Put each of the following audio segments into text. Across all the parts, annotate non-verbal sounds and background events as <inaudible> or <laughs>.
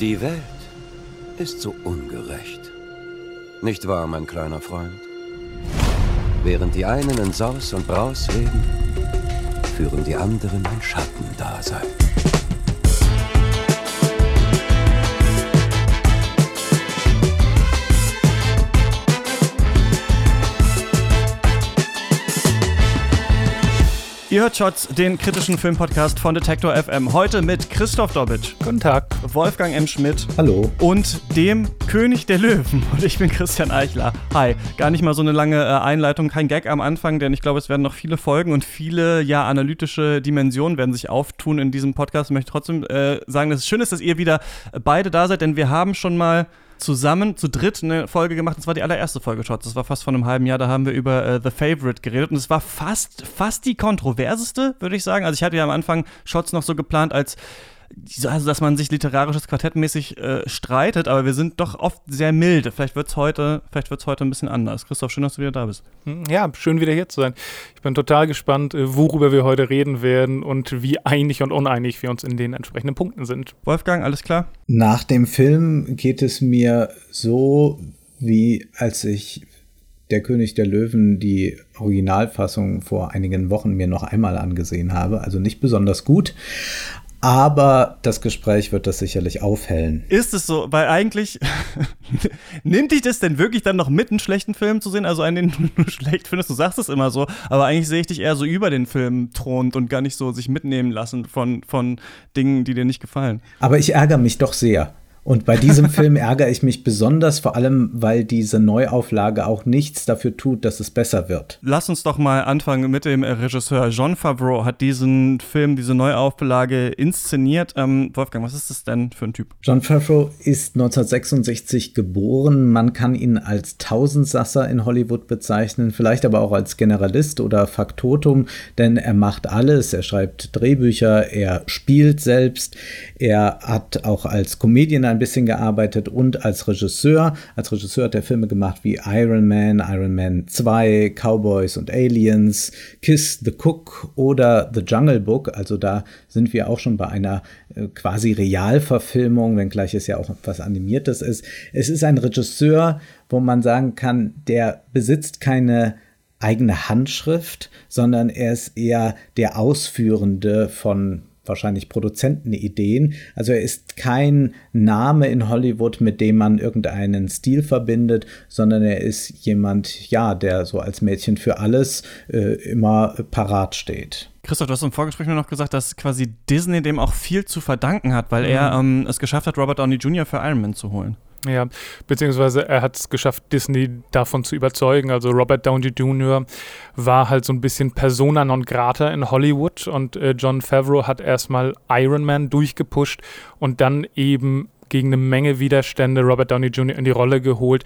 Die Welt ist so ungerecht. Nicht wahr, mein kleiner Freund? Während die einen in Saus und Braus leben, führen die anderen ein Schattendasein. Ihr hört Shots, den kritischen Filmpodcast von Detektor FM. Heute mit Christoph Dobitsch. Guten Tag. Wolfgang M. Schmidt. Hallo. Und dem König der Löwen. <laughs> Und ich bin Christian Eichler. Hi. Gar nicht mal so eine lange äh, Einleitung, kein Gag am Anfang, denn ich glaube, es werden noch viele Folgen und viele, ja, analytische Dimensionen werden sich auftun in diesem Podcast. Ich möchte trotzdem äh, sagen, dass es schön ist, dass ihr wieder beide da seid, denn wir haben schon mal zusammen zu dritt eine Folge gemacht. Das war die allererste Folge Shots. Das war fast vor einem halben Jahr. Da haben wir über äh, The Favorite geredet. Und es war fast, fast die kontroverseste, würde ich sagen. Also ich hatte ja am Anfang Shots noch so geplant als also dass man sich literarisches Quartettmäßig äh, streitet, aber wir sind doch oft sehr milde. Vielleicht wird es heute, heute ein bisschen anders. Christoph, schön, dass du wieder da bist. Hm, ja, schön wieder hier zu sein. Ich bin total gespannt, äh, worüber wir heute reden werden und wie einig und uneinig wir uns in den entsprechenden Punkten sind. Wolfgang, alles klar? Nach dem Film geht es mir so, wie als ich der König der Löwen die Originalfassung vor einigen Wochen mir noch einmal angesehen habe. Also nicht besonders gut, aber das Gespräch wird das sicherlich aufhellen. Ist es so? Weil eigentlich <laughs> nimmt dich das denn wirklich dann noch mit, einen schlechten Film zu sehen? Also einen, den du <laughs> schlecht findest, du sagst es immer so, aber eigentlich sehe ich dich eher so über den Film thront und gar nicht so sich mitnehmen lassen von, von Dingen, die dir nicht gefallen. Aber ich ärgere mich doch sehr. Und bei diesem <laughs> Film ärgere ich mich besonders, vor allem, weil diese Neuauflage auch nichts dafür tut, dass es besser wird. Lass uns doch mal anfangen mit dem Regisseur. John Favreau hat diesen Film, diese Neuauflage inszeniert. Ähm, Wolfgang, was ist das denn für ein Typ? John Favreau ist 1966 geboren. Man kann ihn als Tausendsasser in Hollywood bezeichnen, vielleicht aber auch als Generalist oder Faktotum, denn er macht alles. Er schreibt Drehbücher, er spielt selbst, er hat auch als Comedian ein bisschen gearbeitet und als Regisseur. Als Regisseur hat er Filme gemacht wie Iron Man, Iron Man 2, Cowboys und Aliens, Kiss the Cook oder The Jungle Book. Also da sind wir auch schon bei einer äh, quasi Realverfilmung, wenngleich es ja auch etwas Animiertes ist. Es ist ein Regisseur, wo man sagen kann, der besitzt keine eigene Handschrift, sondern er ist eher der Ausführende von wahrscheinlich Produzentenideen. Also er ist kein Name in Hollywood, mit dem man irgendeinen Stil verbindet, sondern er ist jemand, ja, der so als Mädchen für alles äh, immer parat steht. Christoph, du hast im Vorgespräch nur noch gesagt, dass quasi Disney dem auch viel zu verdanken hat, weil mhm. er ähm, es geschafft hat, Robert Downey Jr. für Iron Man zu holen. Ja, beziehungsweise er hat es geschafft, Disney davon zu überzeugen. Also Robert Downey Jr. war halt so ein bisschen Persona non grata in Hollywood und äh, John Favreau hat erstmal Iron Man durchgepusht und dann eben gegen eine Menge Widerstände Robert Downey Jr. in die Rolle geholt.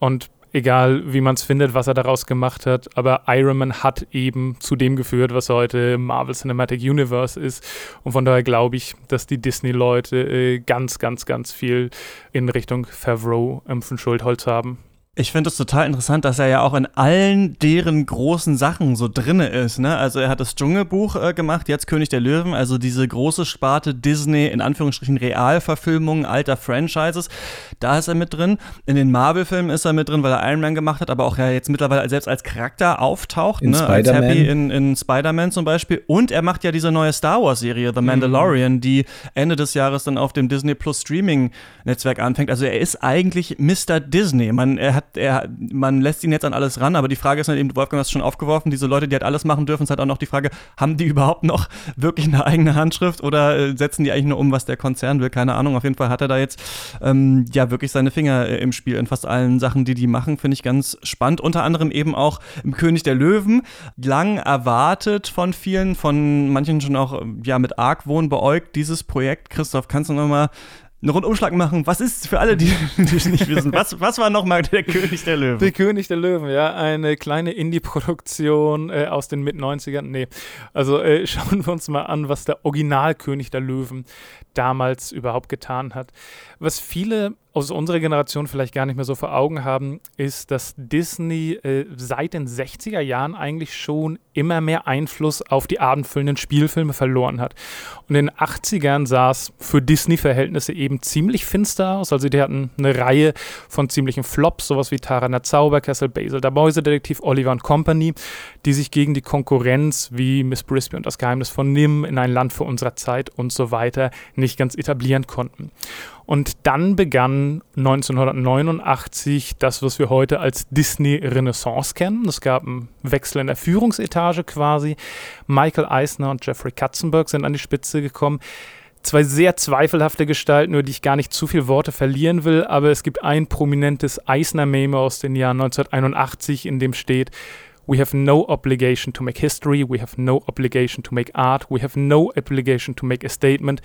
Und egal wie man es findet, was er daraus gemacht hat, aber Iron Man hat eben zu dem geführt, was heute Marvel Cinematic Universe ist. Und von daher glaube ich, dass die Disney-Leute äh, ganz, ganz, ganz viel in Richtung Favreau ähm, von Schuldholz haben. Ich finde es total interessant, dass er ja auch in allen deren großen Sachen so drinne ist. Ne? Also er hat das Dschungelbuch äh, gemacht, jetzt König der Löwen, also diese große Sparte Disney, in Anführungsstrichen Realverfilmungen alter Franchises. Da ist er mit drin. In den Marvel-Filmen ist er mit drin, weil er Iron Man gemacht hat, aber auch ja jetzt mittlerweile selbst als Charakter auftaucht. In ne? Als Happy in, in Spider-Man zum Beispiel. Und er macht ja diese neue Star Wars-Serie, The Mandalorian, mhm. die Ende des Jahres dann auf dem Disney Plus Streaming-Netzwerk anfängt. Also er ist eigentlich Mr. Disney. Man, er hat er, man lässt ihn jetzt an alles ran, aber die Frage ist halt eben, Wolfgang hast schon aufgeworfen, diese Leute, die halt alles machen dürfen, ist halt auch noch die Frage, haben die <laughs> überhaupt noch wirklich eine eigene Handschrift oder äh, setzen die eigentlich nur um, was der Konzern will? Keine Ahnung. Auf jeden Fall hat er da jetzt ähm, ja wirklich seine Finger äh, im Spiel in fast allen Sachen, die die machen, finde ich ganz spannend. Unter anderem eben auch im König der Löwen, lang erwartet von vielen, von manchen schon auch ja mit Argwohn beäugt, dieses Projekt. Christoph, kannst du noch mal einen Rundumschlag machen. Was ist für alle, die, <laughs> die nicht wissen? Was, was war nochmal der König der Löwen? Der König der Löwen, ja. Eine kleine Indie-Produktion äh, aus den Mit-90ern. Nee. Also äh, <laughs> schauen wir uns mal an, was der Original-König der Löwen damals überhaupt getan hat. Was viele aus unserer Generation vielleicht gar nicht mehr so vor Augen haben, ist, dass Disney äh, seit den 60er Jahren eigentlich schon immer mehr Einfluss auf die abendfüllenden Spielfilme verloren hat. Und in den 80ern sah es für Disney-Verhältnisse eben ziemlich finster aus. Also die hatten eine Reihe von ziemlichen Flops, sowas wie Tarana Zauberkessel, Basil der Mäusedetektiv, Oliver und Company, die sich gegen die Konkurrenz wie Miss Brisby und das Geheimnis von Nim in ein Land vor unserer Zeit und so weiter nicht ganz etablieren konnten. Und dann begann 1989 das, was wir heute als Disney Renaissance kennen. Es gab einen Wechsel in der Führungsetage quasi. Michael Eisner und Jeffrey Katzenberg sind an die Spitze gekommen. Zwei sehr zweifelhafte Gestalten, über die ich gar nicht zu viele Worte verlieren will, aber es gibt ein prominentes Eisner-Meme aus dem Jahr 1981, in dem steht, We have no obligation to make history. We have no obligation to make art. We have no obligation to make a statement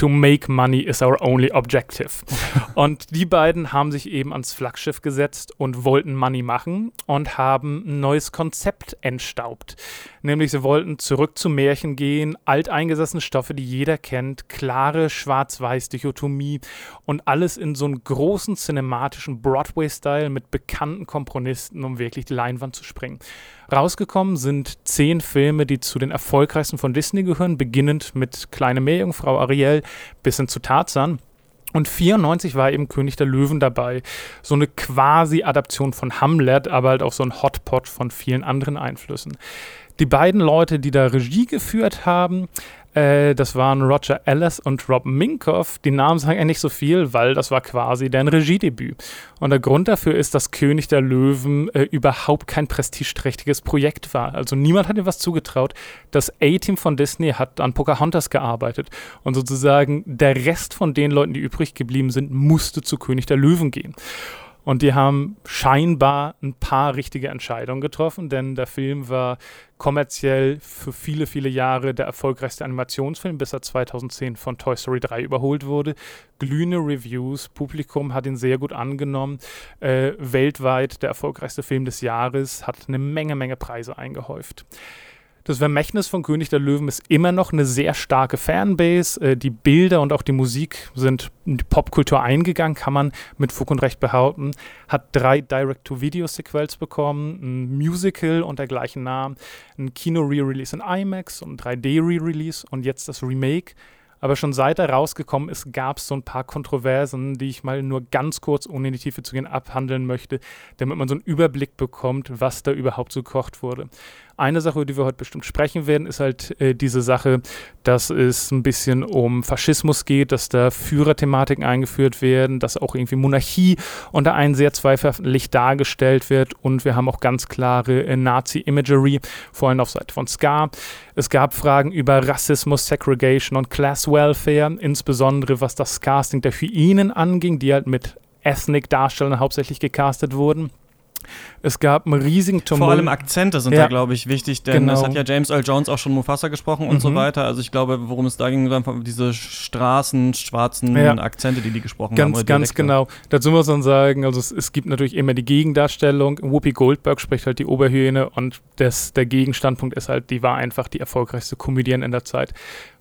to make money is our only objective. <laughs> und die beiden haben sich eben ans Flaggschiff gesetzt und wollten Money machen und haben ein neues Konzept entstaubt. Nämlich sie wollten zurück zu Märchen gehen, alteingesessene Stoffe, die jeder kennt, klare Schwarz-Weiß-Dichotomie und alles in so einen großen cinematischen Broadway-Style mit bekannten Komponisten, um wirklich die Leinwand zu springen. Rausgekommen sind zehn Filme, die zu den erfolgreichsten von Disney gehören, beginnend mit Kleine Meerjungfrau Ariel bis hin zu Tarzan. Und 94 war eben König der Löwen dabei. So eine quasi Adaption von Hamlet, aber halt auch so ein Hotpot von vielen anderen Einflüssen. Die beiden Leute, die da Regie geführt haben, äh, das waren Roger Ellis und Rob Minkoff. Die Namen sagen ja nicht so viel, weil das war quasi deren Regiedebüt. Und der Grund dafür ist, dass König der Löwen äh, überhaupt kein prestigeträchtiges Projekt war. Also niemand hat ihm was zugetraut. Das A-Team von Disney hat an Pocahontas gearbeitet. Und sozusagen der Rest von den Leuten, die übrig geblieben sind, musste zu König der Löwen gehen. Und die haben scheinbar ein paar richtige Entscheidungen getroffen, denn der Film war kommerziell für viele, viele Jahre der erfolgreichste Animationsfilm, bis er 2010 von Toy Story 3 überholt wurde. Glühende Reviews, Publikum hat ihn sehr gut angenommen. Äh, weltweit der erfolgreichste Film des Jahres, hat eine Menge, Menge Preise eingehäuft. Das Vermächtnis von König der Löwen ist immer noch eine sehr starke Fanbase. Äh, die Bilder und auch die Musik sind in die Popkultur eingegangen, kann man mit Fug und Recht behaupten. Hat drei Direct-to-Video-Sequels bekommen, ein Musical unter gleichen Namen, ein Kino-Re-Release in IMAX und ein 3D-Re-Release und jetzt das Remake. Aber schon seit er rausgekommen ist, gab es so ein paar Kontroversen, die ich mal nur ganz kurz, ohne in die Tiefe zu gehen, abhandeln möchte, damit man so einen Überblick bekommt, was da überhaupt so gekocht wurde. Eine Sache, über die wir heute bestimmt sprechen werden, ist halt äh, diese Sache, dass es ein bisschen um Faschismus geht, dass da Führerthematiken eingeführt werden, dass auch irgendwie Monarchie unter einen sehr zweifelhaften Licht dargestellt wird und wir haben auch ganz klare äh, Nazi-Imagery, vor allem auf Seite von Ska. Es gab Fragen über Rassismus, Segregation und Class Welfare, insbesondere was das Casting der Hyänen anging, die halt mit Ethnic-Darstellern hauptsächlich gecastet wurden. Es gab einen riesigen Tumult. Vor allem Akzente sind ja. da, glaube ich, wichtig, denn genau. es hat ja James Earl Jones auch schon Mufasa gesprochen und mhm. so weiter. Also ich glaube, worum es da ging, einfach diese Straßen, schwarzen ja. Akzente, die die gesprochen ganz, haben. Ganz genau. Dazu muss man sagen, also es, es, gibt natürlich immer die Gegendarstellung. Whoopi Goldberg spricht halt die Oberhyäne und das, der Gegenstandpunkt ist halt, die war einfach die erfolgreichste Comedian in der Zeit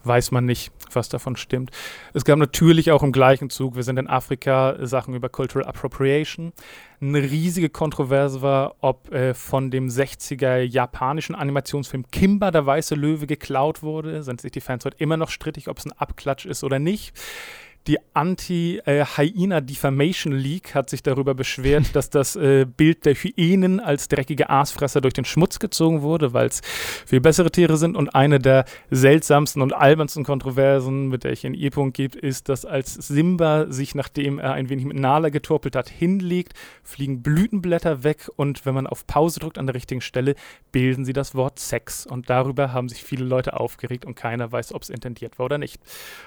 weiß man nicht, was davon stimmt. Es gab natürlich auch im gleichen Zug, wir sind in Afrika, Sachen über Cultural Appropriation. Eine riesige Kontroverse war, ob äh, von dem 60er japanischen Animationsfilm Kimba, der weiße Löwe, geklaut wurde. Sind sich die Fans heute immer noch strittig, ob es ein Abklatsch ist oder nicht. Die Anti-Hyena-Defamation League hat sich darüber beschwert, <laughs> dass das äh, Bild der Hyänen als dreckige Aasfresser durch den Schmutz gezogen wurde, weil es viel bessere Tiere sind. Und eine der seltsamsten und albernsten Kontroversen, mit der ich einen E-Punkt gebe, ist, dass als Simba sich, nachdem er ein wenig mit Nala getorpelt hat, hinlegt, fliegen Blütenblätter weg und wenn man auf Pause drückt an der richtigen Stelle, bilden sie das Wort Sex. Und darüber haben sich viele Leute aufgeregt und keiner weiß, ob es intendiert war oder nicht.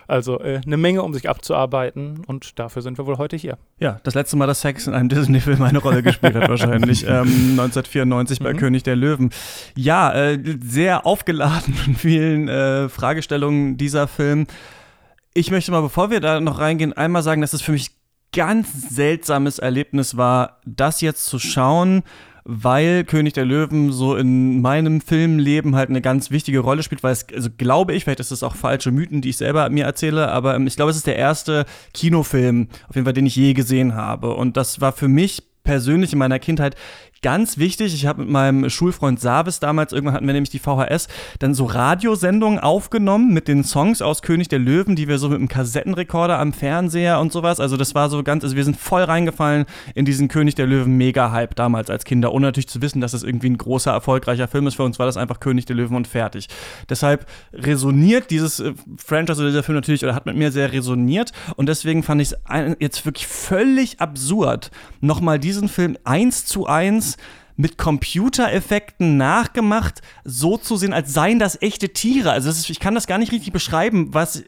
Also äh, eine Menge, um sich abzuhalten abzuarbeiten und dafür sind wir wohl heute hier. Ja, das letzte Mal, dass Sex in einem Disney-Film eine Rolle gespielt hat, <laughs> wahrscheinlich. Ähm, <laughs> 1994 bei mhm. König der Löwen. Ja, äh, sehr aufgeladen mit vielen äh, Fragestellungen dieser Film. Ich möchte mal, bevor wir da noch reingehen, einmal sagen, dass es für mich ganz seltsames Erlebnis war, das jetzt zu schauen weil König der Löwen so in meinem Filmleben halt eine ganz wichtige Rolle spielt, weil es, also glaube ich, vielleicht ist das auch falsche Mythen, die ich selber mir erzähle, aber ähm, ich glaube, es ist der erste Kinofilm, auf jeden Fall, den ich je gesehen habe. Und das war für mich persönlich in meiner Kindheit Ganz wichtig, ich habe mit meinem Schulfreund Savis damals, irgendwann hatten wir nämlich die VHS, dann so Radiosendungen aufgenommen mit den Songs aus König der Löwen, die wir so mit einem Kassettenrekorder am Fernseher und sowas. Also das war so ganz, also wir sind voll reingefallen in diesen König der Löwen Mega-Hype damals als Kinder, ohne natürlich zu wissen, dass das irgendwie ein großer, erfolgreicher Film ist. Für uns war das einfach König der Löwen und fertig. Deshalb resoniert dieses äh, Franchise oder dieser Film natürlich, oder hat mit mir sehr resoniert. Und deswegen fand ich es jetzt wirklich völlig absurd, nochmal diesen Film eins zu eins mit Computereffekten nachgemacht, so zu sehen, als seien das echte Tiere. Also ist, ich kann das gar nicht richtig beschreiben, was,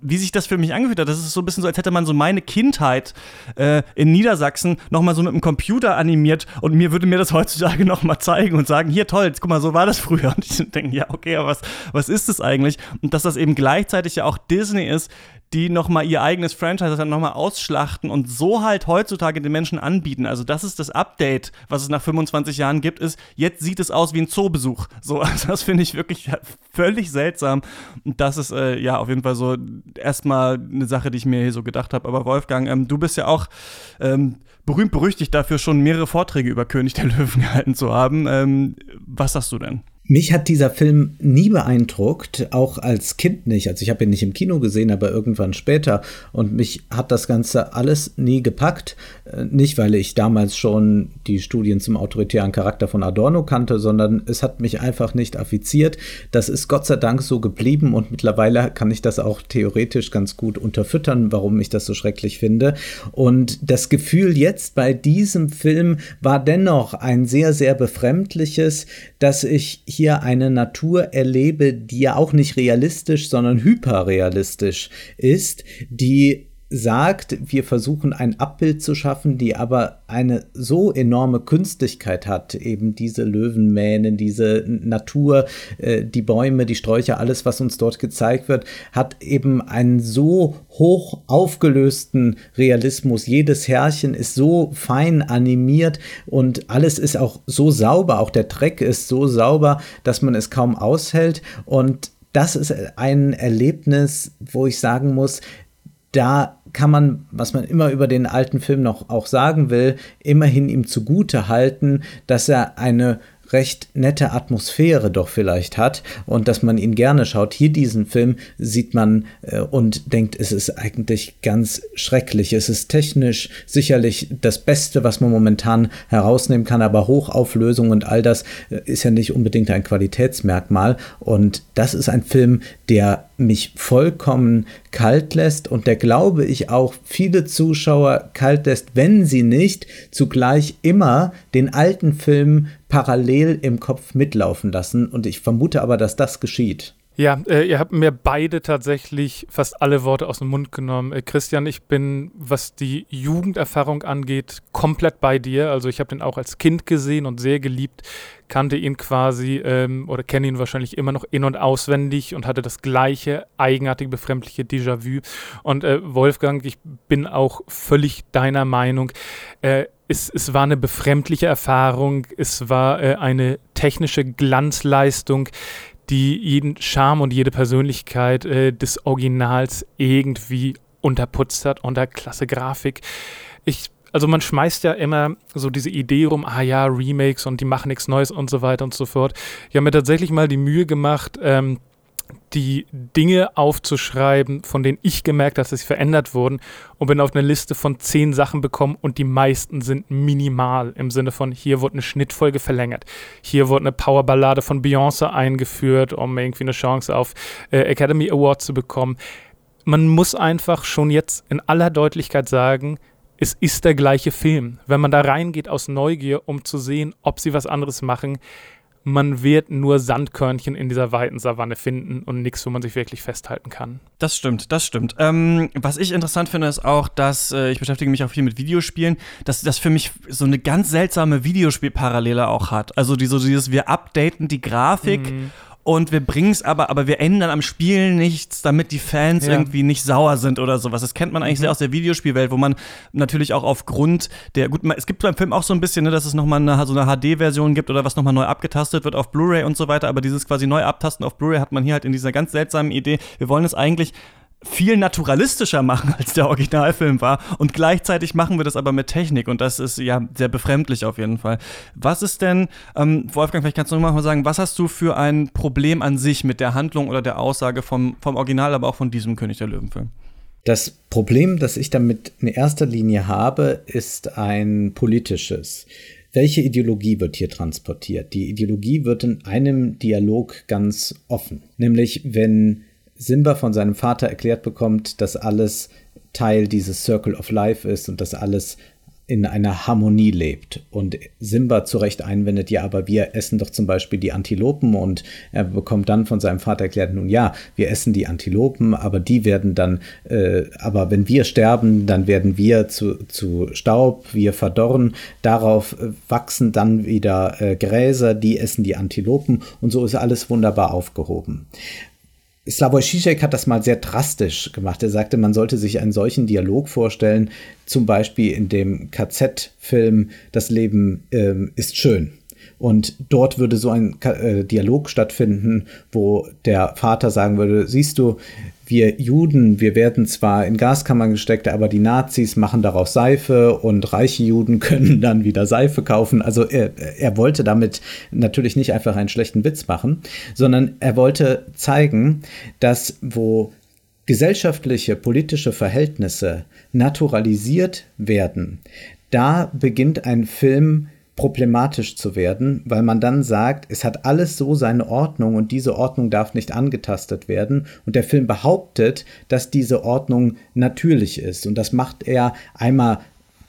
wie sich das für mich angefühlt hat. Das ist so ein bisschen so, als hätte man so meine Kindheit äh, in Niedersachsen nochmal so mit dem Computer animiert und mir würde mir das heutzutage nochmal zeigen und sagen, hier toll, jetzt, guck mal, so war das früher. Und ich denke, ja, okay, aber was, was ist das eigentlich? Und dass das eben gleichzeitig ja auch Disney ist, die nochmal ihr eigenes Franchise dann nochmal ausschlachten und so halt heutzutage den Menschen anbieten. Also das ist das Update, was es nach 25 Jahren gibt, ist, jetzt sieht es aus wie ein Zoobesuch. So, <laughs> also das finde ich wirklich völlig seltsam. Und das ist äh, ja auf jeden Fall so erstmal eine Sache, die ich mir hier so gedacht habe. Aber Wolfgang, ähm, du bist ja auch ähm, berühmt berüchtigt dafür, schon mehrere Vorträge über König der Löwen <laughs> gehalten zu haben. Ähm, was sagst du denn? Mich hat dieser Film nie beeindruckt, auch als Kind nicht. Also ich habe ihn nicht im Kino gesehen, aber irgendwann später. Und mich hat das Ganze alles nie gepackt. Äh, nicht, weil ich damals schon die Studien zum autoritären Charakter von Adorno kannte, sondern es hat mich einfach nicht affiziert. Das ist Gott sei Dank so geblieben und mittlerweile kann ich das auch theoretisch ganz gut unterfüttern, warum ich das so schrecklich finde. Und das Gefühl jetzt bei diesem Film war dennoch ein sehr, sehr befremdliches, dass ich hier eine Natur erlebe, die ja auch nicht realistisch, sondern hyperrealistisch ist, die sagt, wir versuchen ein Abbild zu schaffen, die aber eine so enorme Künstlichkeit hat, eben diese Löwenmähnen, diese Natur, äh, die Bäume, die Sträucher, alles, was uns dort gezeigt wird, hat eben einen so hoch aufgelösten Realismus. Jedes Herrchen ist so fein animiert und alles ist auch so sauber, auch der Dreck ist so sauber, dass man es kaum aushält und das ist ein Erlebnis, wo ich sagen muss, da kann man, was man immer über den alten Film noch auch sagen will, immerhin ihm zugute halten, dass er eine recht nette Atmosphäre doch vielleicht hat und dass man ihn gerne schaut. Hier diesen Film sieht man äh, und denkt, es ist eigentlich ganz schrecklich. Es ist technisch sicherlich das Beste, was man momentan herausnehmen kann, aber Hochauflösung und all das äh, ist ja nicht unbedingt ein Qualitätsmerkmal. Und das ist ein Film, der mich vollkommen kalt lässt und der glaube ich auch viele Zuschauer kalt lässt, wenn sie nicht zugleich immer den alten Film parallel im Kopf mitlaufen lassen. Und ich vermute aber, dass das geschieht. Ja, äh, ihr habt mir beide tatsächlich fast alle Worte aus dem Mund genommen. Äh, Christian, ich bin, was die Jugenderfahrung angeht, komplett bei dir. Also ich habe den auch als Kind gesehen und sehr geliebt, kannte ihn quasi ähm, oder kenne ihn wahrscheinlich immer noch in- und auswendig und hatte das gleiche eigenartige, befremdliche Déjà-vu. Und äh, Wolfgang, ich bin auch völlig deiner Meinung. Äh, es, es, war eine befremdliche Erfahrung, es war äh, eine technische Glanzleistung, die jeden Charme und jede Persönlichkeit äh, des Originals irgendwie unterputzt hat unter klasse Grafik. Ich also man schmeißt ja immer so diese Idee rum, ah ja, Remakes und die machen nichts Neues und so weiter und so fort. Ich habe mir tatsächlich mal die Mühe gemacht, ähm, die Dinge aufzuschreiben, von denen ich gemerkt habe, dass sie verändert wurden und bin auf eine Liste von zehn Sachen bekommen und die meisten sind minimal im Sinne von, hier wurde eine Schnittfolge verlängert, hier wurde eine Powerballade von Beyoncé eingeführt, um irgendwie eine Chance auf äh, Academy Award zu bekommen. Man muss einfach schon jetzt in aller Deutlichkeit sagen, es ist der gleiche Film. Wenn man da reingeht aus Neugier, um zu sehen, ob sie was anderes machen, man wird nur Sandkörnchen in dieser weiten Savanne finden und nichts, wo man sich wirklich festhalten kann. Das stimmt, das stimmt. Ähm, was ich interessant finde, ist auch, dass äh, ich beschäftige mich auch viel mit Videospielen, dass das für mich so eine ganz seltsame Videospielparallele auch hat. Also die, so dieses, wir updaten die Grafik. Mhm und wir bringen es aber, aber wir ändern am Spiel nichts, damit die Fans ja. irgendwie nicht sauer sind oder sowas. Das kennt man eigentlich mhm. sehr aus der Videospielwelt, wo man natürlich auch aufgrund der, gut, es gibt beim Film auch so ein bisschen, ne, dass es nochmal eine, so eine HD-Version gibt oder was nochmal neu abgetastet wird auf Blu-ray und so weiter, aber dieses quasi neu abtasten auf Blu-ray hat man hier halt in dieser ganz seltsamen Idee, wir wollen es eigentlich viel naturalistischer machen, <laughs> als der Originalfilm war. Und gleichzeitig machen wir das aber mit Technik. Und das ist ja sehr befremdlich auf jeden Fall. Was ist denn, ähm, Wolfgang, vielleicht kannst du noch mal sagen, was hast du für ein Problem an sich mit der Handlung oder der Aussage vom, vom Original, aber auch von diesem König der Löwen-Film? Das Problem, das ich damit in erster Linie habe, ist ein politisches. Welche Ideologie wird hier transportiert? Die Ideologie wird in einem Dialog ganz offen. Nämlich, wenn Simba von seinem Vater erklärt bekommt, dass alles Teil dieses Circle of Life ist und dass alles in einer Harmonie lebt. Und Simba zu Recht einwendet, ja, aber wir essen doch zum Beispiel die Antilopen und er bekommt dann von seinem Vater erklärt, nun ja, wir essen die Antilopen, aber die werden dann, äh, aber wenn wir sterben, dann werden wir zu, zu Staub, wir verdorren, darauf äh, wachsen dann wieder äh, Gräser, die essen die Antilopen und so ist alles wunderbar aufgehoben. Slavoj Žižek hat das mal sehr drastisch gemacht. Er sagte, man sollte sich einen solchen Dialog vorstellen, zum Beispiel in dem KZ-Film Das Leben ähm, ist schön. Und dort würde so ein äh, Dialog stattfinden, wo der Vater sagen würde, siehst du, wir Juden, wir werden zwar in Gaskammern gesteckt, aber die Nazis machen daraus Seife und reiche Juden <laughs> können dann wieder Seife kaufen. Also er, er wollte damit natürlich nicht einfach einen schlechten Witz machen, sondern er wollte zeigen, dass wo gesellschaftliche, politische Verhältnisse naturalisiert werden, da beginnt ein Film problematisch zu werden, weil man dann sagt, es hat alles so seine Ordnung und diese Ordnung darf nicht angetastet werden. Und der Film behauptet, dass diese Ordnung natürlich ist. Und das macht er einmal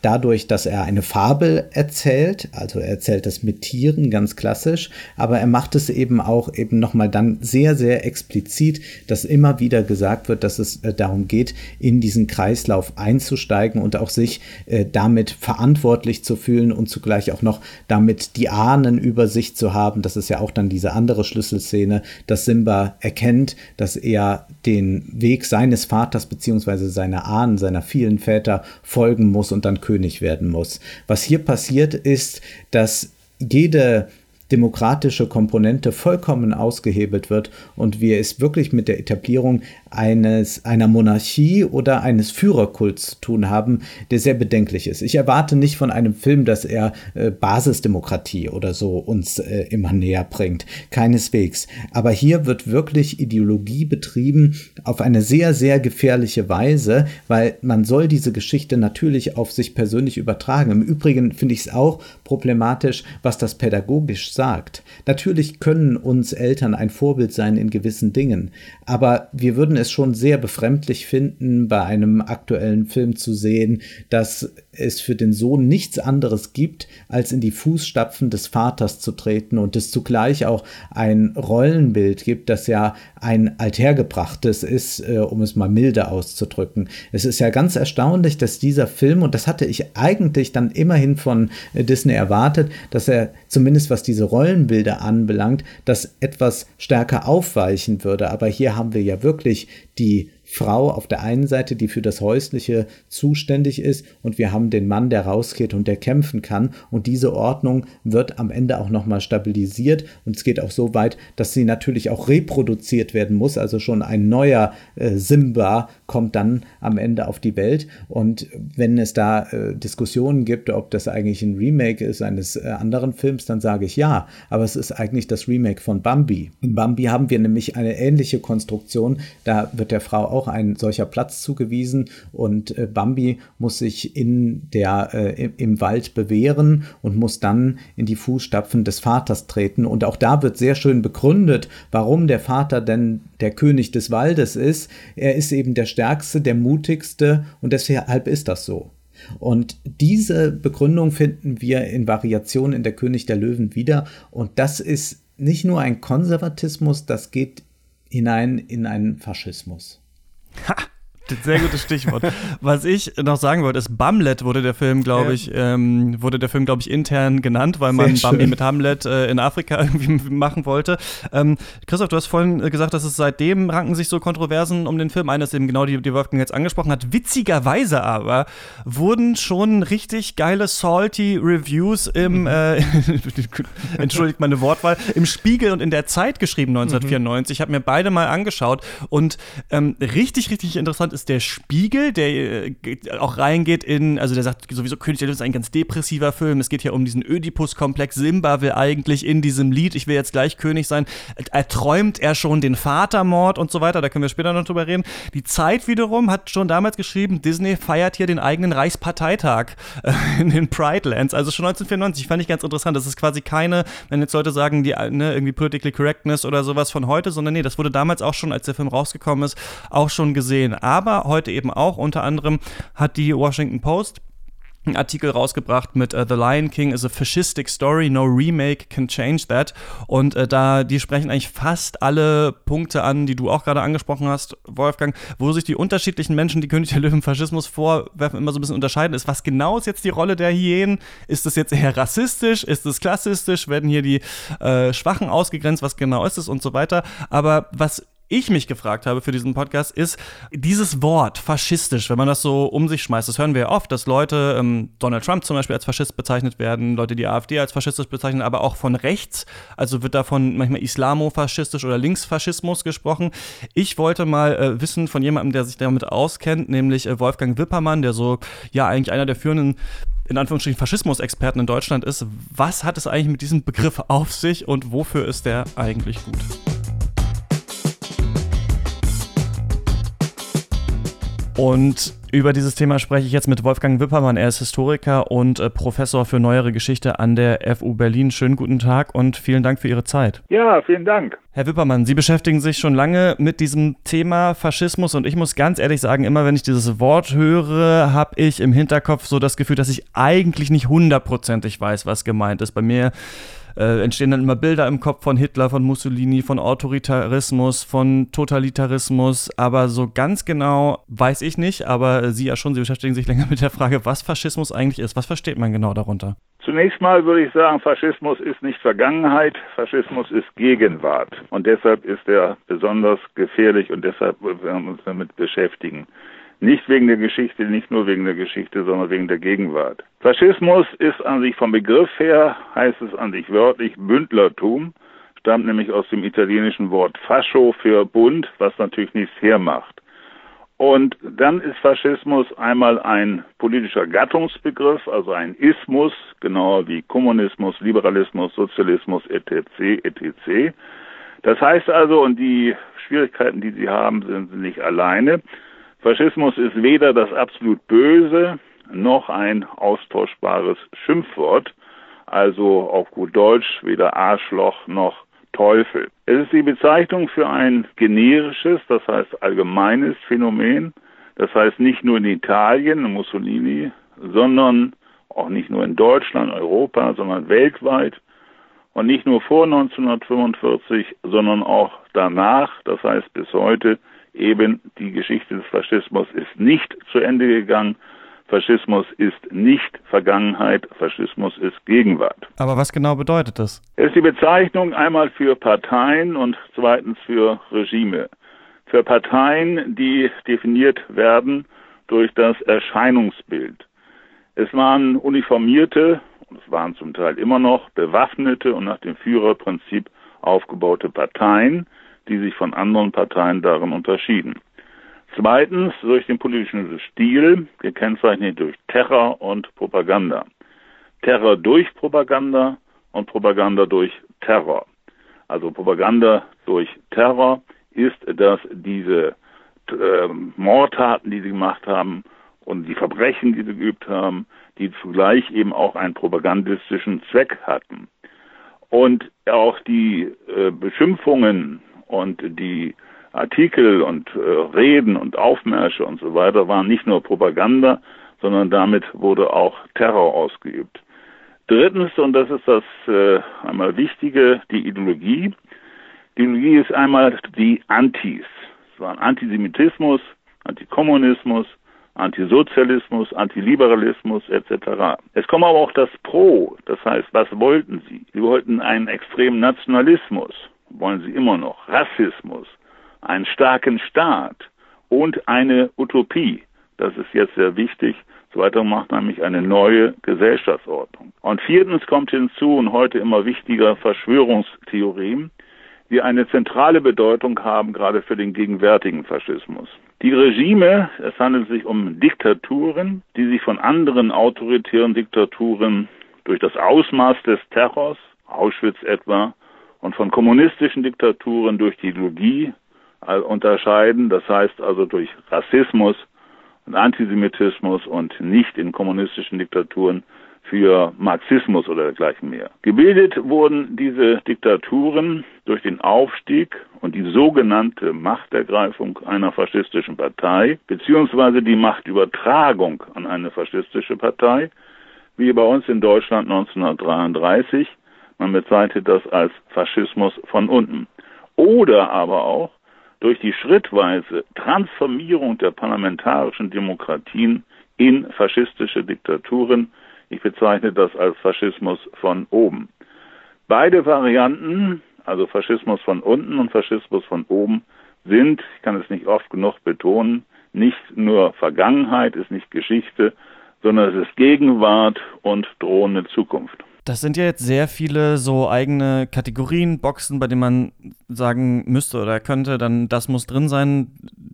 dadurch, dass er eine Fabel erzählt, also er erzählt es mit Tieren ganz klassisch, aber er macht es eben auch eben nochmal dann sehr, sehr explizit, dass immer wieder gesagt wird, dass es äh, darum geht, in diesen Kreislauf einzusteigen und auch sich äh, damit verantwortlich zu fühlen und zugleich auch noch damit die Ahnen über sich zu haben. Das ist ja auch dann diese andere Schlüsselszene, dass Simba erkennt, dass er den Weg seines Vaters beziehungsweise seiner Ahnen, seiner vielen Väter folgen muss und dann König werden muss. Was hier passiert ist, dass jede demokratische Komponente vollkommen ausgehebelt wird und wir es wirklich mit der Etablierung eines, einer Monarchie oder eines Führerkults zu tun haben, der sehr bedenklich ist. Ich erwarte nicht von einem Film, dass er äh, Basisdemokratie oder so uns äh, immer näher bringt. Keineswegs. Aber hier wird wirklich Ideologie betrieben auf eine sehr, sehr gefährliche Weise, weil man soll diese Geschichte natürlich auf sich persönlich übertragen. Im Übrigen finde ich es auch problematisch, was das pädagogisch sagt. Natürlich können uns Eltern ein Vorbild sein in gewissen Dingen, aber wir würden es schon sehr befremdlich finden, bei einem aktuellen Film zu sehen, dass es für den Sohn nichts anderes gibt, als in die Fußstapfen des Vaters zu treten und es zugleich auch ein Rollenbild gibt, das ja ein althergebrachtes ist, äh, um es mal milde auszudrücken. Es ist ja ganz erstaunlich, dass dieser Film, und das hatte ich eigentlich dann immerhin von äh, Disney erwartet, dass er zumindest was diese Rollenbilder anbelangt, das etwas stärker aufweichen würde. Aber hier haben wir ja wirklich die Frau auf der einen Seite, die für das Häusliche zuständig ist, und wir haben den Mann, der rausgeht und der kämpfen kann. Und diese Ordnung wird am Ende auch nochmal stabilisiert. Und es geht auch so weit, dass sie natürlich auch reproduziert werden muss. Also schon ein neuer äh, Simba kommt dann am Ende auf die Welt. Und wenn es da äh, Diskussionen gibt, ob das eigentlich ein Remake ist eines äh, anderen Films, dann sage ich ja. Aber es ist eigentlich das Remake von Bambi. In Bambi haben wir nämlich eine ähnliche Konstruktion. Da wird der Frau auch ein solcher Platz zugewiesen und äh, Bambi muss sich in der, äh, im Wald bewähren und muss dann in die Fußstapfen des Vaters treten. Und auch da wird sehr schön begründet, warum der Vater denn der König des Waldes ist. Er ist eben der Stärkste, der Mutigste und deshalb ist das so. Und diese Begründung finden wir in Variationen in der König der Löwen wieder. Und das ist nicht nur ein Konservatismus, das geht hinein in einen Faschismus. Ha! Sehr gutes Stichwort. Was ich noch sagen wollte, ist Bamlet wurde der Film, glaube ja. ich, ähm, wurde der Film, glaube ich, intern genannt, weil man Bambi mit Hamlet äh, in Afrika <laughs> irgendwie machen wollte. Ähm, Christoph, du hast vorhin gesagt, dass es seitdem ranken sich so Kontroversen um den Film ein, das eben genau die, die Wolfgang jetzt angesprochen hat. Witzigerweise aber wurden schon richtig geile salty Reviews im, mhm. äh, <laughs> entschuldigt meine Wortwahl, im Spiegel und in der Zeit geschrieben 1994. Mhm. Ich habe mir beide mal angeschaut und ähm, richtig, richtig interessant ist der Spiegel, der äh, auch reingeht in, also der sagt sowieso König der Löwen ist ein ganz depressiver Film. Es geht hier um diesen Ödipus-Komplex. Simba will eigentlich in diesem Lied, ich will jetzt gleich König sein, erträumt er schon den Vatermord und so weiter. Da können wir später noch drüber reden. Die Zeit wiederum hat schon damals geschrieben, Disney feiert hier den eigenen Reichsparteitag äh, in den Pride Lands. Also schon 1994. Fand ich ganz interessant. Das ist quasi keine, wenn jetzt Leute sagen, die ne, irgendwie Politically Correctness oder sowas von heute, sondern nee, das wurde damals auch schon, als der Film rausgekommen ist, auch schon gesehen. Aber heute eben auch unter anderem hat die Washington Post einen Artikel rausgebracht mit uh, The Lion King is a fascistic story, no remake can change that. Und uh, da, die sprechen eigentlich fast alle Punkte an, die du auch gerade angesprochen hast, Wolfgang, wo sich die unterschiedlichen Menschen, die König der Löwen Faschismus vorwerfen, immer so ein bisschen unterscheiden ist. Was genau ist jetzt die Rolle der Hyänen? Ist es jetzt eher rassistisch? Ist es klassistisch? Werden hier die äh, Schwachen ausgegrenzt? Was genau ist es und so weiter? Aber was ich mich gefragt habe für diesen Podcast, ist dieses Wort faschistisch, wenn man das so um sich schmeißt. Das hören wir ja oft, dass Leute, ähm, Donald Trump zum Beispiel als Faschist bezeichnet werden, Leute die AfD als faschistisch bezeichnen, aber auch von rechts. Also wird davon manchmal islamofaschistisch oder Linksfaschismus gesprochen. Ich wollte mal äh, wissen von jemandem, der sich damit auskennt, nämlich äh, Wolfgang Wippermann, der so ja eigentlich einer der führenden in Anführungsstrichen Faschismus-Experten in Deutschland ist. Was hat es eigentlich mit diesem Begriff auf sich und wofür ist der eigentlich gut? Und über dieses Thema spreche ich jetzt mit Wolfgang Wippermann. Er ist Historiker und äh, Professor für neuere Geschichte an der FU Berlin. Schönen guten Tag und vielen Dank für Ihre Zeit. Ja, vielen Dank. Herr Wippermann, Sie beschäftigen sich schon lange mit diesem Thema Faschismus und ich muss ganz ehrlich sagen, immer wenn ich dieses Wort höre, habe ich im Hinterkopf so das Gefühl, dass ich eigentlich nicht hundertprozentig weiß, was gemeint ist. Bei mir äh, entstehen dann immer Bilder im Kopf von Hitler, von Mussolini, von Autoritarismus, von Totalitarismus, aber so ganz genau weiß ich nicht, aber Sie ja schon, Sie beschäftigen sich länger <laughs> mit der Frage, was Faschismus eigentlich ist. Was versteht man genau darunter? Zunächst mal würde ich sagen, Faschismus ist nicht Vergangenheit, Faschismus ist Gegenwart. Und deshalb ist er besonders gefährlich und deshalb werden wir uns damit beschäftigen. Nicht wegen der Geschichte, nicht nur wegen der Geschichte, sondern wegen der Gegenwart. Faschismus ist an sich vom Begriff her, heißt es an sich wörtlich Bündlertum, stammt nämlich aus dem italienischen Wort Fascio für Bund, was natürlich nichts hermacht. Und dann ist Faschismus einmal ein politischer Gattungsbegriff, also ein Ismus, genauer wie Kommunismus, Liberalismus, Sozialismus etc. etc. Das heißt also, und die Schwierigkeiten, die Sie haben, sind nicht alleine. Faschismus ist weder das absolut Böse noch ein austauschbares Schimpfwort, also auf gut Deutsch weder Arschloch noch Teufel. Es ist die Bezeichnung für ein generisches, das heißt allgemeines Phänomen, das heißt nicht nur in Italien, Mussolini, sondern auch nicht nur in Deutschland, Europa, sondern weltweit und nicht nur vor 1945, sondern auch danach, das heißt bis heute eben die Geschichte des Faschismus ist nicht zu Ende gegangen. Faschismus ist nicht Vergangenheit, Faschismus ist Gegenwart. Aber was genau bedeutet das? Es ist die Bezeichnung einmal für Parteien und zweitens für Regime. Für Parteien, die definiert werden durch das Erscheinungsbild. Es waren uniformierte, und es waren zum Teil immer noch bewaffnete und nach dem Führerprinzip aufgebaute Parteien, die sich von anderen Parteien darin unterschieden. Zweitens durch den politischen Stil, gekennzeichnet durch Terror und Propaganda. Terror durch Propaganda und Propaganda durch Terror. Also Propaganda durch Terror ist, dass diese äh, Mordtaten, die sie gemacht haben und die Verbrechen, die sie geübt haben, die zugleich eben auch einen propagandistischen Zweck hatten. Und auch die äh, Beschimpfungen und die Artikel und äh, Reden und Aufmärsche und so weiter waren nicht nur Propaganda, sondern damit wurde auch Terror ausgeübt. Drittens, und das ist das äh, einmal Wichtige, die Ideologie. Die Ideologie ist einmal die Antis. Es war ein Antisemitismus, Antikommunismus, Antisozialismus, Antiliberalismus etc. Es kommt aber auch das Pro, das heißt, was wollten sie? Sie wollten einen extremen Nationalismus, wollen sie immer noch, Rassismus, einen starken Staat und eine Utopie. Das ist jetzt sehr wichtig. Zweiter macht nämlich eine neue Gesellschaftsordnung. Und viertens kommt hinzu und heute immer wichtiger Verschwörungstheorien, die eine zentrale Bedeutung haben, gerade für den gegenwärtigen Faschismus. Die Regime, es handelt sich um Diktaturen, die sich von anderen autoritären Diktaturen durch das Ausmaß des Terrors, Auschwitz etwa, und von kommunistischen Diktaturen durch die Ideologie äh, unterscheiden, das heißt also durch Rassismus und Antisemitismus und nicht in kommunistischen Diktaturen für Marxismus oder dergleichen mehr. Gebildet wurden diese Diktaturen durch den Aufstieg und die sogenannte Machtergreifung einer faschistischen Partei beziehungsweise die Machtübertragung an eine faschistische Partei, wie bei uns in Deutschland 1933. Man bezeichnet das als Faschismus von unten. Oder aber auch durch die schrittweise Transformierung der parlamentarischen Demokratien in faschistische Diktaturen. Ich bezeichne das als Faschismus von oben. Beide Varianten, also Faschismus von unten und Faschismus von oben, sind, ich kann es nicht oft genug betonen, nicht nur Vergangenheit, ist nicht Geschichte, sondern es ist Gegenwart und drohende Zukunft. Das sind ja jetzt sehr viele so eigene Kategorien, Boxen, bei denen man sagen müsste oder könnte, dann das muss drin sein,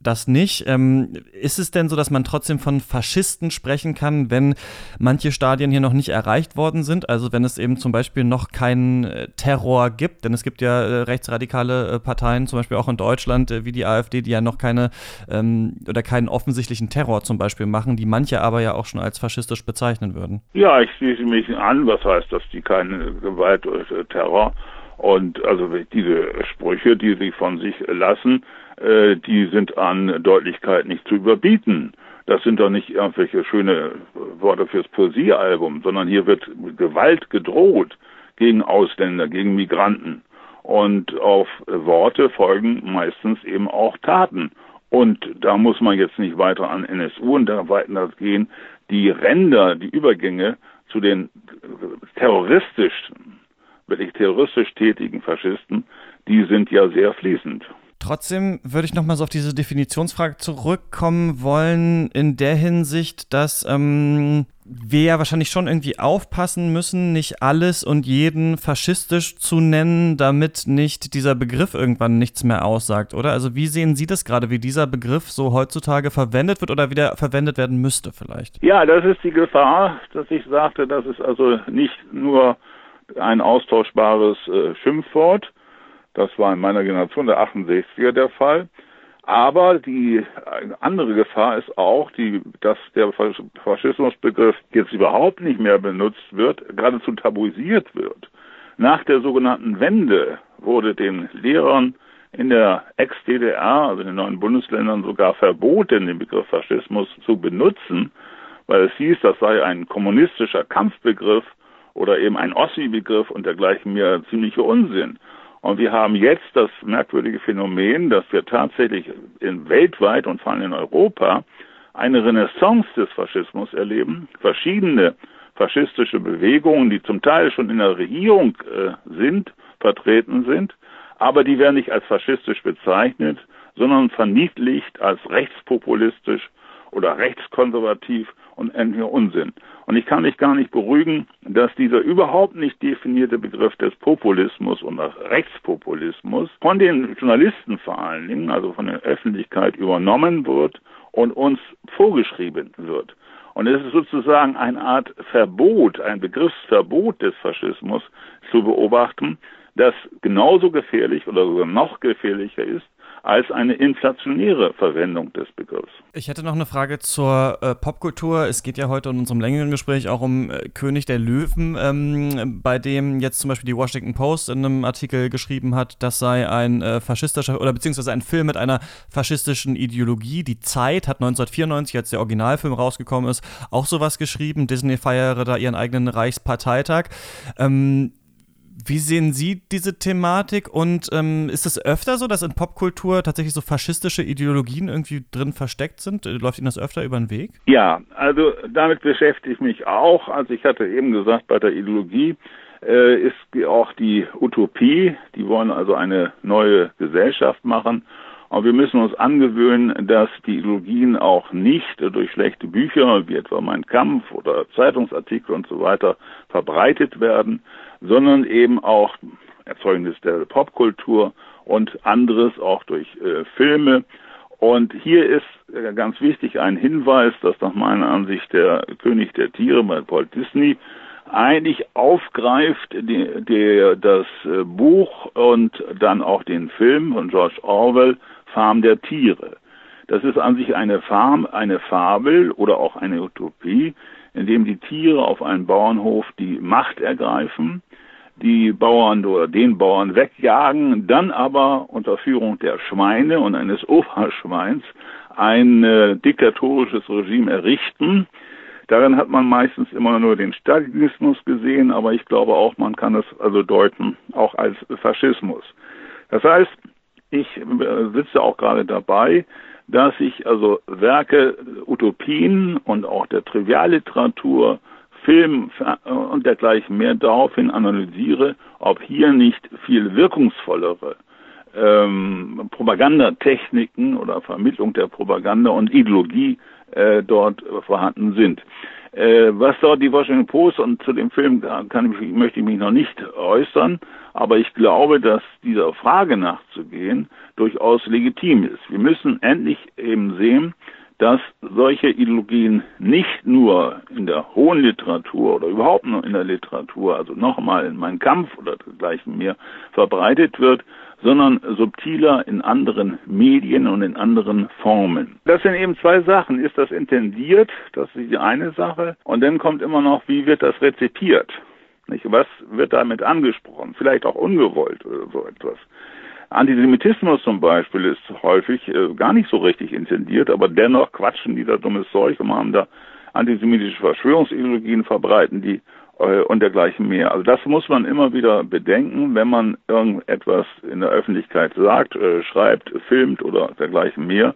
das nicht. Ähm, ist es denn so, dass man trotzdem von Faschisten sprechen kann, wenn manche Stadien hier noch nicht erreicht worden sind? Also wenn es eben zum Beispiel noch keinen äh, Terror gibt, denn es gibt ja äh, rechtsradikale äh, Parteien, zum Beispiel auch in Deutschland, äh, wie die AfD, die ja noch keine ähm, oder keinen offensichtlichen Terror zum Beispiel machen, die manche aber ja auch schon als faschistisch bezeichnen würden. Ja, ich schließe mich an. Was heißt dass die keine Gewalt oder Terror? Und also diese Sprüche, die sie von sich lassen, äh, die sind an Deutlichkeit nicht zu überbieten. Das sind doch nicht irgendwelche schöne Worte fürs Poesiealbum, sondern hier wird Gewalt gedroht gegen Ausländer, gegen Migranten. Und auf Worte folgen meistens eben auch Taten. Und da muss man jetzt nicht weiter an NSU und da weiter gehen. Die Ränder, die Übergänge zu den terroristischen, wirklich terroristisch tätigen Faschisten, die sind ja sehr fließend. Trotzdem würde ich nochmal so auf diese Definitionsfrage zurückkommen wollen, in der Hinsicht, dass ähm, wir ja wahrscheinlich schon irgendwie aufpassen müssen, nicht alles und jeden faschistisch zu nennen, damit nicht dieser Begriff irgendwann nichts mehr aussagt, oder? Also wie sehen Sie das gerade, wie dieser Begriff so heutzutage verwendet wird oder wieder verwendet werden müsste vielleicht? Ja, das ist die Gefahr, dass ich sagte, das ist also nicht nur ein austauschbares äh, Schimpfwort, das war in meiner Generation der 68er der Fall. Aber die andere Gefahr ist auch, die, dass der Faschismusbegriff jetzt überhaupt nicht mehr benutzt wird, geradezu tabuisiert wird. Nach der sogenannten Wende wurde den Lehrern in der Ex-DDR, also in den neuen Bundesländern, sogar verboten, den Begriff Faschismus zu benutzen, weil es hieß, das sei ein kommunistischer Kampfbegriff oder eben ein Ossi-Begriff und dergleichen mehr ziemlicher Unsinn. Und wir haben jetzt das merkwürdige Phänomen, dass wir tatsächlich in weltweit und vor allem in Europa eine Renaissance des Faschismus erleben. Verschiedene faschistische Bewegungen, die zum Teil schon in der Regierung äh, sind, vertreten sind, aber die werden nicht als faschistisch bezeichnet, sondern verniedlicht als rechtspopulistisch oder rechtskonservativ und endlicher Unsinn. Und ich kann mich gar nicht beruhigen, dass dieser überhaupt nicht definierte Begriff des Populismus und Rechtspopulismus von den Journalisten vor allen Dingen, also von der Öffentlichkeit übernommen wird und uns vorgeschrieben wird. Und es ist sozusagen eine Art Verbot, ein Begriffsverbot des Faschismus zu beobachten, das genauso gefährlich oder sogar noch gefährlicher ist als eine inflationäre Verwendung des Begriffs. Ich hätte noch eine Frage zur äh, Popkultur. Es geht ja heute in unserem längeren Gespräch auch um äh, König der Löwen, ähm, bei dem jetzt zum Beispiel die Washington Post in einem Artikel geschrieben hat, das sei ein äh, faschistischer oder beziehungsweise ein Film mit einer faschistischen Ideologie. Die Zeit hat 1994, als der Originalfilm rausgekommen ist, auch sowas geschrieben. Disney feiere da ihren eigenen Reichsparteitag. Ähm, Wie sehen Sie diese Thematik und ähm, ist es öfter so, dass in Popkultur tatsächlich so faschistische Ideologien irgendwie drin versteckt sind? Läuft Ihnen das öfter über den Weg? Ja, also damit beschäftige ich mich auch. Also ich hatte eben gesagt, bei der Ideologie äh, ist auch die Utopie. Die wollen also eine neue Gesellschaft machen. Aber wir müssen uns angewöhnen, dass die Ideologien auch nicht durch schlechte Bücher, wie etwa Mein Kampf oder Zeitungsartikel und so weiter, verbreitet werden, sondern eben auch Erzeugnis der Popkultur und anderes auch durch äh, Filme. Und hier ist äh, ganz wichtig ein Hinweis, dass nach meiner Ansicht der König der Tiere bei Walt Disney eigentlich aufgreift die, die, das äh, Buch und dann auch den Film von George Orwell Farm der Tiere. Das ist an sich eine Farm, eine Fabel oder auch eine Utopie, in dem die Tiere auf einem Bauernhof die Macht ergreifen, die Bauern oder den Bauern wegjagen, dann aber unter Führung der Schweine und eines Oberschweins ein äh, diktatorisches Regime errichten. Darin hat man meistens immer nur den Stalinismus gesehen, aber ich glaube auch, man kann es also deuten, auch als Faschismus. Das heißt, ich äh, sitze auch gerade dabei, dass ich also Werke, Utopien und auch der Trivialliteratur, Film äh, und dergleichen mehr daraufhin analysiere, ob hier nicht viel wirkungsvollere ähm, Propagandatechniken oder Vermittlung der Propaganda und Ideologie äh, dort vorhanden sind. Äh, was dort die Washington Post und zu dem Film kann ich, möchte ich mich noch nicht äußern, aber ich glaube, dass dieser Frage nachzugehen durchaus legitim ist. Wir müssen endlich eben sehen, dass solche Ideologien nicht nur in der hohen Literatur oder überhaupt nur in der Literatur, also nochmal in meinem Kampf oder dergleichen mehr verbreitet wird, sondern subtiler in anderen Medien und in anderen Formen. Das sind eben zwei Sachen. Ist das intendiert? Das ist die eine Sache. Und dann kommt immer noch, wie wird das rezipiert? Nicht? Was wird damit angesprochen? Vielleicht auch ungewollt oder so etwas. Antisemitismus zum Beispiel ist häufig äh, gar nicht so richtig intendiert, aber dennoch quatschen die da dummes Zeug und haben da antisemitische Verschwörungsideologien verbreiten, die äh, und dergleichen mehr. Also das muss man immer wieder bedenken, wenn man irgendetwas in der Öffentlichkeit sagt, äh, schreibt, filmt oder dergleichen mehr.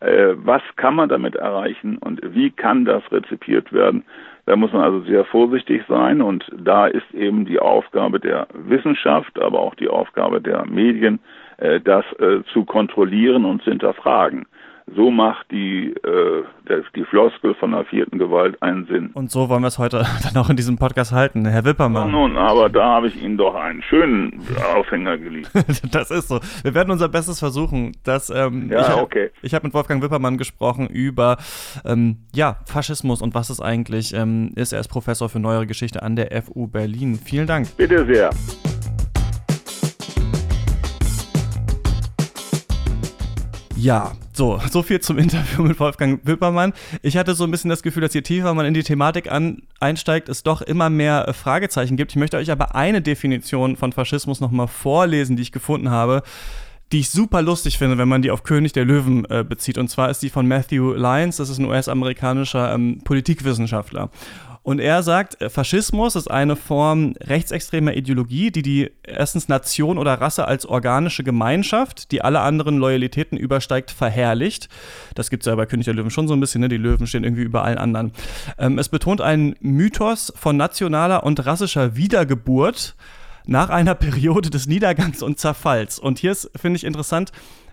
Äh, was kann man damit erreichen und wie kann das rezipiert werden? Da muss man also sehr vorsichtig sein und da ist eben die Aufgabe der Wissenschaft, aber auch die Aufgabe der Medien, das zu kontrollieren und zu hinterfragen so macht die, äh, die Floskel von der vierten Gewalt einen Sinn. Und so wollen wir es heute <laughs> dann auch in diesem Podcast halten, Herr Wippermann. Ja, nun, aber da habe ich Ihnen doch einen schönen Aufhänger geliefert. <laughs> das ist so. Wir werden unser Bestes versuchen. Dass, ähm, ja, ich, okay. Ich habe mit Wolfgang Wippermann gesprochen über ähm, ja, Faschismus und was es eigentlich ähm, ist. Er ist Professor für Neuere Geschichte an der FU Berlin. Vielen Dank. Bitte sehr. Ja, so, so viel zum Interview mit Wolfgang Wippermann. Ich hatte so ein bisschen das Gefühl, dass je tiefer man in die Thematik an, einsteigt, es doch immer mehr äh, Fragezeichen gibt. Ich möchte euch aber eine Definition von Faschismus nochmal vorlesen, die ich gefunden habe, die ich super lustig finde, wenn man die auf König der Löwen äh, bezieht. Und zwar ist die von Matthew Lyons, das ist ein US-amerikanischer ähm, Politikwissenschaftler. Und er sagt, äh, Faschismus ist eine Form rechtsextremer Ideologie, die die erstens Nation oder Rasse als organische Gemeinschaft, die alle anderen Loyalitäten übersteigt, verherrlicht. Das gibt es ja bei König der Löwen schon so ein bisschen, ne? die Löwen stehen irgendwie über allen anderen. Ähm, es betont einen Mythos von nationaler und rassischer Wiedergeburt nach einer Periode des Niedergangs und Zerfalls. Und hier ist, finde ich, interessant,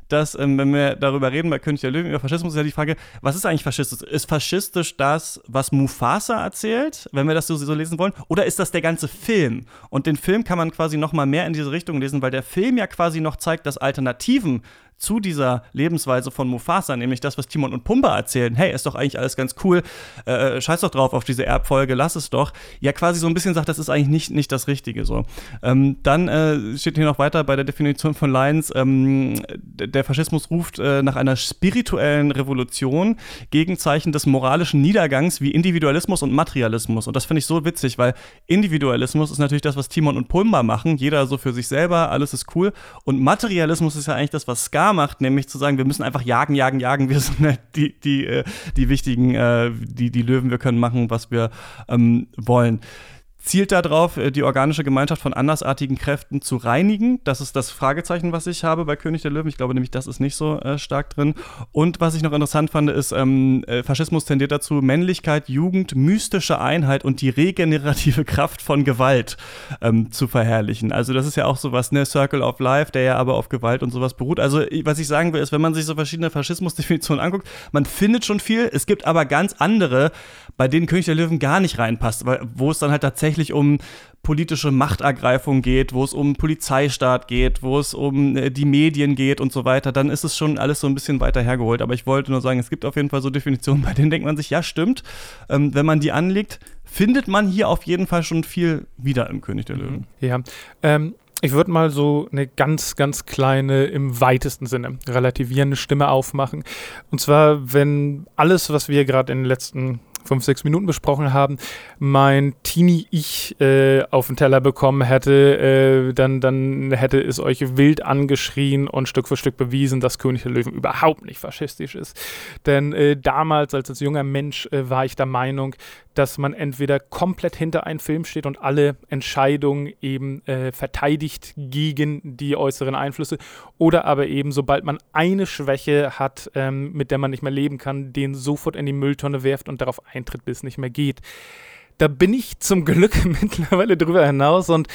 dass, ähm, wenn wir darüber reden, bei König der Löwen über Faschismus, ist ja die Frage, was ist eigentlich faschistisch? Ist faschistisch das, was Mufasa erzählt, wenn wir das so, so lesen wollen? Oder ist das der ganze Film? Und den Film kann man quasi noch mal mehr in diese Richtung lesen, weil der Film ja quasi noch zeigt, dass Alternativen zu dieser Lebensweise von Mufasa, nämlich das, was Timon und Pumba erzählen, hey, ist doch eigentlich alles ganz cool, äh, scheiß doch drauf auf diese Erbfolge, lass es doch, ja quasi so ein bisschen sagt, das ist eigentlich nicht, nicht das Richtige so. Ähm, dann äh, steht hier noch weiter bei der Definition von Lyons, ähm, der Faschismus ruft äh, nach einer spirituellen Revolution Gegenzeichen des moralischen Niedergangs wie Individualismus und Materialismus. Und das finde ich so witzig, weil Individualismus ist natürlich das, was Timon und Pumba machen, jeder so für sich selber, alles ist cool. Und Materialismus ist ja eigentlich das, was Ska macht, nämlich zu sagen, wir müssen einfach jagen, jagen, jagen. Wir sind halt die, die, äh, die wichtigen, äh, die, die Löwen, wir können machen, was wir ähm, wollen. Zielt darauf, äh, die organische Gemeinschaft von andersartigen Kräften zu reinigen. Das ist das Fragezeichen, was ich habe bei König der Löwen. Ich glaube nämlich, das ist nicht so äh, stark drin. Und was ich noch interessant fand, ist, ähm, äh, Faschismus tendiert dazu, Männlichkeit, Jugend, mystische Einheit und die regenerative <laughs> Kraft von Gewalt ähm, zu verherrlichen. Also das ist ja auch sowas, ne, Circle of Life, der ja aber auf Gewalt und sowas beruht. Also was ich sagen will, ist, wenn man sich so verschiedene Faschismusdefinitionen anguckt, man findet schon viel. Es gibt aber ganz andere, bei denen König der Löwen gar nicht reinpasst, wo es dann halt tatsächlich tatsächlich um politische Machtergreifung geht, wo es um Polizeistaat geht, wo es um äh, die Medien geht und so weiter, dann ist es schon alles so ein bisschen weiter hergeholt. Aber ich wollte nur sagen, es gibt auf jeden Fall so Definitionen, <laughs> bei denen denkt man sich, ja, stimmt. Ähm, wenn man die anlegt, findet man hier auf jeden Fall schon viel wieder im König der Löwen. Ja. Ähm ich würde mal so eine ganz, ganz kleine, im weitesten Sinne relativierende Stimme aufmachen. Und zwar, wenn alles, was wir gerade in den letzten fünf, sechs Minuten besprochen haben, mein Teenie-Ich äh, auf den Teller bekommen hätte, äh, dann, dann hätte es euch wild angeschrien und Stück für Stück bewiesen, dass König der Löwen überhaupt nicht faschistisch ist. Denn äh, damals, als, als junger Mensch, äh, war ich der Meinung, dass man entweder komplett hinter einem Film steht und alle Entscheidungen eben äh, verteidigt gegen die äußeren Einflüsse oder aber eben, sobald man eine Schwäche hat, ähm, mit der man nicht mehr leben kann, den sofort in die Mülltonne werft und darauf eintritt, bis es nicht mehr geht da bin ich zum Glück <laughs> mittlerweile drüber hinaus und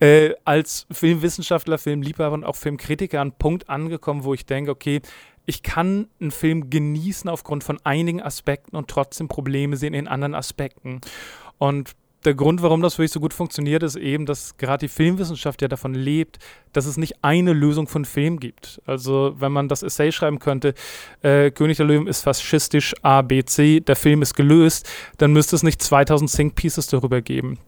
äh, als Filmwissenschaftler, Filmliebhaber und auch Filmkritiker an einen Punkt angekommen, wo ich denke, okay, ich kann einen Film genießen aufgrund von einigen Aspekten und trotzdem Probleme sehen in anderen Aspekten. Und der Grund, warum das für mich so gut funktioniert, ist eben, dass gerade die Filmwissenschaft ja davon lebt, dass es nicht eine Lösung von Film gibt. Also wenn man das Essay schreiben könnte, äh, König der Löwen ist faschistisch A, B, C, der Film ist gelöst, dann müsste es nicht 2000 Think Pieces darüber geben.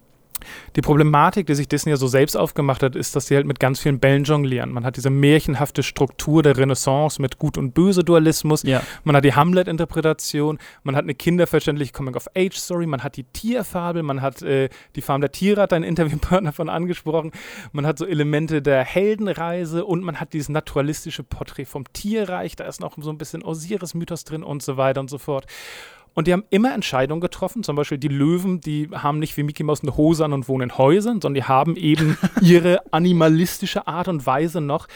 Die Problematik, die sich Disney ja so selbst aufgemacht hat, ist, dass sie halt mit ganz vielen Bällen jonglieren. Man hat diese märchenhafte Struktur der Renaissance mit Gut- und Böse-Dualismus. Ja. Man hat die Hamlet-Interpretation. Man hat eine kinderverständliche Coming-of-Age-Story. Man hat die Tierfabel. Man hat äh, die Farm der Tiere, hat ein Interviewpartner von angesprochen. Man hat so Elemente der Heldenreise und man hat dieses naturalistische Porträt vom Tierreich. Da ist noch so ein bisschen Osiris-Mythos drin und so weiter und so fort. Und die haben immer Entscheidungen getroffen. Zum Beispiel die Löwen, die haben nicht wie Mickey Mouse eine Hose an und wohnen in Häusern, sondern die haben eben <laughs> ihre animalistische Art und Weise noch.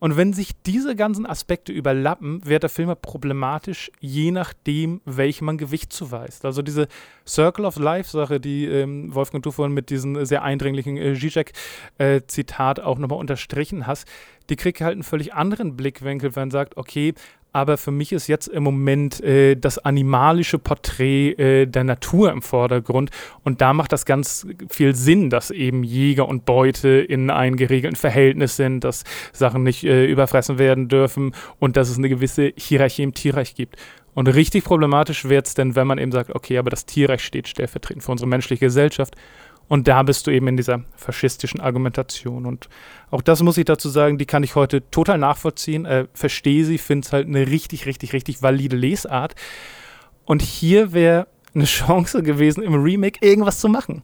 Und wenn sich diese ganzen Aspekte überlappen, wird der Film problematisch, je nachdem, welchem man Gewicht zuweist. Also diese Circle of Life-Sache, die ähm, Wolfgang, du vorhin mit diesem sehr eindringlichen äh, Zizek-Zitat äh, auch nochmal unterstrichen hast, die kriegt halt einen völlig anderen Blickwinkel, wenn man sagt, okay, aber für mich ist jetzt im Moment äh, das animalische Porträt äh, der Natur im Vordergrund. Und da macht das ganz viel Sinn, dass eben Jäger und Beute in einem geregelten Verhältnis sind, dass Sachen nicht äh, überfressen werden dürfen und dass es eine gewisse Hierarchie im Tierreich gibt. Und richtig problematisch wird es denn, wenn man eben sagt, okay, aber das Tierreich steht stellvertretend für unsere menschliche Gesellschaft. Und da bist du eben in dieser faschistischen Argumentation. Und auch das muss ich dazu sagen, die kann ich heute total nachvollziehen, äh, verstehe sie, finde es halt eine richtig, richtig, richtig valide Lesart. Und hier wäre eine <laughs> Chance gewesen, im Remake irgendwas zu machen.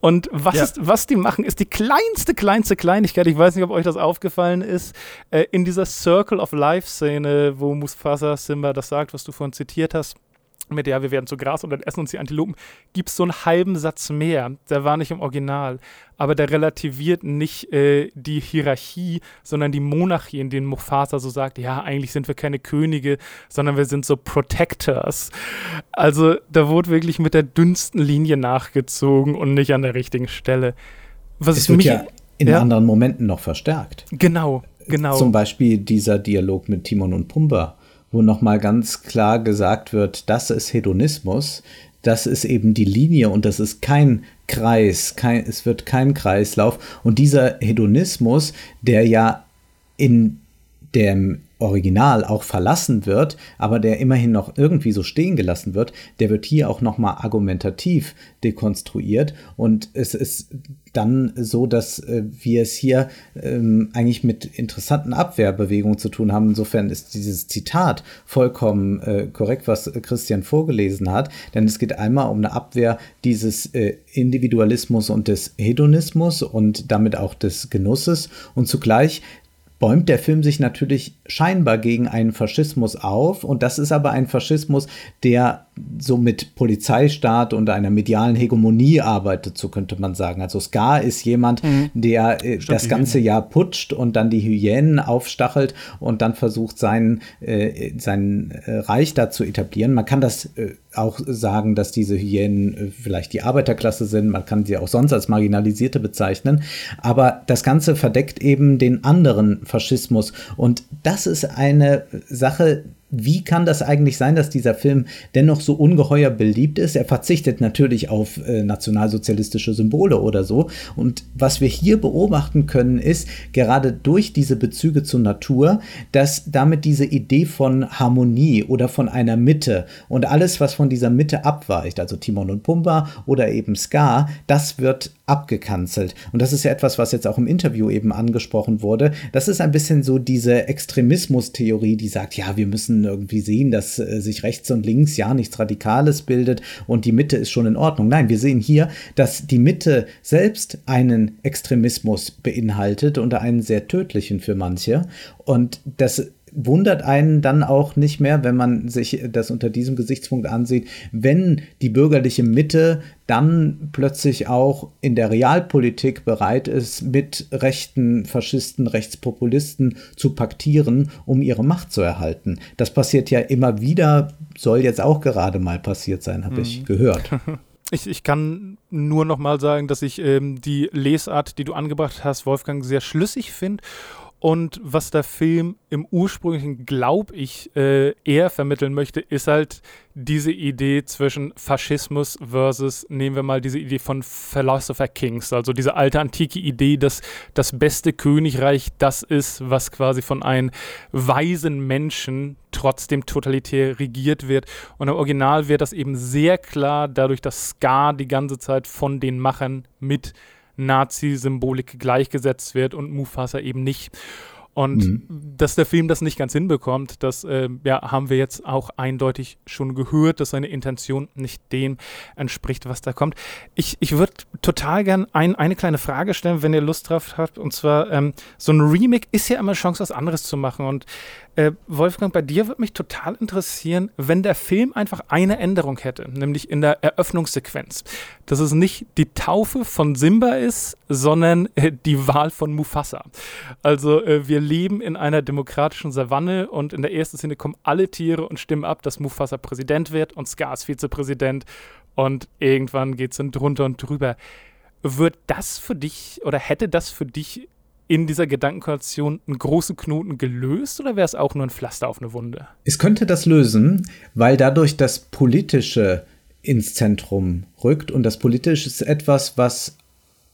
Und was, ja. ist, was die machen, ist die kleinste, kleinste Kleinigkeit. Ich weiß nicht, ob euch das aufgefallen ist. Äh, in dieser Circle of Life-Szene, wo Mufasa Simba das sagt, was du vorhin zitiert hast, mit ja, wir werden zu Gras und dann essen uns die Antilopen, gibt es so einen halben Satz mehr. Der war nicht im Original. Aber der relativiert nicht äh, die Hierarchie, sondern die Monarchie, in denen Mufasa so sagt, ja, eigentlich sind wir keine Könige, sondern wir sind so Protectors. Also da wurde wirklich mit der dünnsten Linie nachgezogen und nicht an der richtigen Stelle. Was es wird mich, ja in ja? anderen Momenten noch verstärkt. Genau, genau. Zum Beispiel dieser Dialog mit Timon und Pumba wo nochmal ganz klar gesagt wird, das ist Hedonismus, das ist eben die Linie und das ist kein Kreis, kein, es wird kein Kreislauf. Und dieser Hedonismus, der ja in dem Original auch verlassen wird, aber der immerhin noch irgendwie so stehen gelassen wird, der wird hier auch nochmal argumentativ dekonstruiert. Und es ist dann so, dass äh, wir es hier ähm, eigentlich mit interessanten Abwehrbewegungen zu tun haben. Insofern ist dieses Zitat vollkommen äh, korrekt, was Christian vorgelesen hat, denn es geht einmal um eine Abwehr dieses äh, Individualismus und des Hedonismus und damit auch des Genusses. Und zugleich bäumt der Film sich natürlich scheinbar gegen einen Faschismus auf. Und das ist aber ein Faschismus, der so mit Polizeistaat und einer medialen Hegemonie arbeitet, so könnte man sagen. Also Ska ist jemand, mhm. der äh, das ganze Jahr putscht und dann die Hyänen aufstachelt und dann versucht, sein, äh, sein äh, Reich da zu etablieren. Man kann das äh, auch sagen, dass diese Hyänen äh, vielleicht die Arbeiterklasse sind. Man kann sie auch sonst als Marginalisierte bezeichnen. Aber das Ganze verdeckt eben den anderen Faschismus. Und das ist eine Sache, wie kann das eigentlich sein, dass dieser Film dennoch so ungeheuer beliebt ist? Er verzichtet natürlich auf äh, nationalsozialistische Symbole oder so. Und was wir hier beobachten können, ist gerade durch diese Bezüge zur Natur, dass damit diese Idee von Harmonie oder von einer Mitte und alles, was von dieser Mitte abweicht, also Timon und Pumba oder eben Ska, das wird abgekanzelt. Und das ist ja etwas, was jetzt auch im Interview eben angesprochen wurde. Das ist ein bisschen so diese Extremismus-Theorie, die sagt, ja, wir müssen irgendwie sehen, dass äh, sich rechts und links ja nichts Radikales bildet und die Mitte ist schon in Ordnung. Nein, wir sehen hier, dass die Mitte selbst einen Extremismus beinhaltet und einen sehr tödlichen für manche. Und das wundert einen dann auch nicht mehr, wenn man sich das unter diesem Gesichtspunkt ansieht, wenn die bürgerliche Mitte dann plötzlich auch in der Realpolitik bereit ist, mit rechten Faschisten, Rechtspopulisten zu paktieren, um ihre Macht zu erhalten. Das passiert ja immer wieder, soll jetzt auch gerade mal passiert sein, habe mhm. ich gehört. <laughs> Ich, ich, kann nur noch mal sagen, dass ich ähm, die Lesart, die du angebracht hast, Wolfgang, sehr schlüssig finde und was der Film im ursprünglichen, glaube ich, äh, eher vermitteln möchte, ist halt diese Idee zwischen Faschismus versus, nehmen wir mal diese Idee von Philosopher Kings, also diese alte antike Idee, dass das beste Königreich das ist, was quasi von einem weisen Menschen trotzdem totalitär regiert wird. Und im Original wird das eben sehr klar dadurch, dass Ska die ganze Zeit von den Machern mit Nazi-Symbolik gleichgesetzt wird und Mufasa eben nicht. Und mhm. dass der Film das nicht ganz hinbekommt, das äh, ja, haben wir jetzt auch eindeutig schon gehört, dass seine Intention nicht dem entspricht, was da kommt. Ich, ich würde total gern ein, eine kleine Frage stellen, wenn ihr Lust drauf habt. Und zwar, ähm, so ein Remake ist ja immer eine Chance, was anderes zu machen. Und äh, Wolfgang, bei dir würde mich total interessieren, wenn der Film einfach eine Änderung hätte, nämlich in der Eröffnungssequenz. Dass es nicht die Taufe von Simba ist, sondern äh, die Wahl von Mufasa. Also äh, wir leben in einer demokratischen Savanne und in der ersten Szene kommen alle Tiere und stimmen ab, dass Mufasa Präsident wird und Scar ist Vizepräsident und irgendwann geht es dann drunter und drüber. Wird das für dich oder hätte das für dich in dieser Gedankenkonstellation einen großen Knoten gelöst oder wäre es auch nur ein Pflaster auf eine Wunde? Es könnte das lösen, weil dadurch das Politische ins Zentrum rückt und das Politische ist etwas, was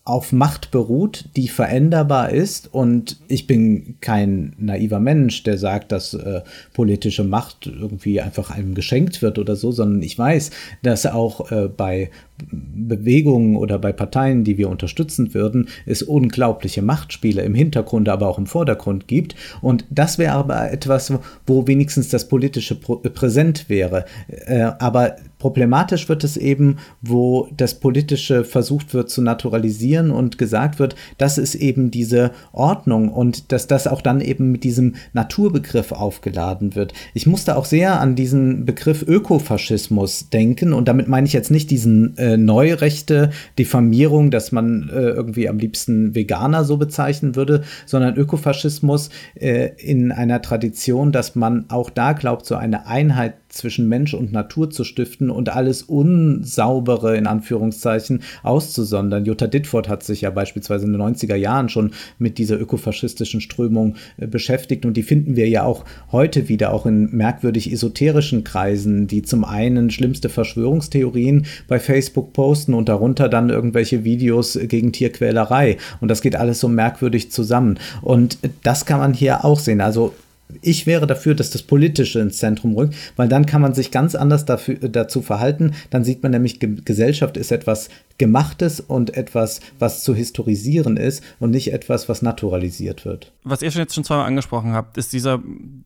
auf Macht beruht, die veränderbar ist. Und ich bin kein naiver Mensch, der sagt, dass äh, politische Macht irgendwie einfach einem geschenkt wird oder so, sondern ich weiß, dass auch äh, bei Bewegungen oder bei Parteien, die wir unterstützen würden, es unglaubliche Machtspiele im Hintergrund, aber auch im Vordergrund gibt. Und das wäre aber etwas, wo wenigstens das Politische präsent wäre. Äh, aber Problematisch wird es eben, wo das Politische versucht wird zu naturalisieren und gesagt wird, das ist eben diese Ordnung und dass das auch dann eben mit diesem Naturbegriff aufgeladen wird. Ich musste auch sehr an diesen Begriff Ökofaschismus denken und damit meine ich jetzt nicht diesen äh, Neurechte, Diffamierung, dass man äh, irgendwie am liebsten Veganer so bezeichnen würde, sondern Ökofaschismus äh, in einer Tradition, dass man auch da glaubt, so eine Einheit zwischen Mensch und Natur zu stiften und alles Unsaubere in Anführungszeichen auszusondern. Jutta Dittfurt hat sich ja beispielsweise in den 90er Jahren schon mit dieser ökofaschistischen Strömung äh, beschäftigt und die finden wir ja auch heute wieder, auch in merkwürdig esoterischen Kreisen, die zum einen schlimmste Verschwörungstheorien bei Facebook posten und darunter dann irgendwelche Videos gegen Tierquälerei und das geht alles so merkwürdig zusammen und das kann man hier auch sehen. Also ich wäre dafür, dass das Politische ins Zentrum rückt, weil dann kann man sich ganz anders dafür, dazu verhalten. Dann sieht man nämlich, Gesellschaft ist etwas Gemachtes und etwas, was zu historisieren ist und nicht etwas, was naturalisiert wird. Was ihr schon jetzt schon zweimal angesprochen habt, ist, dieser,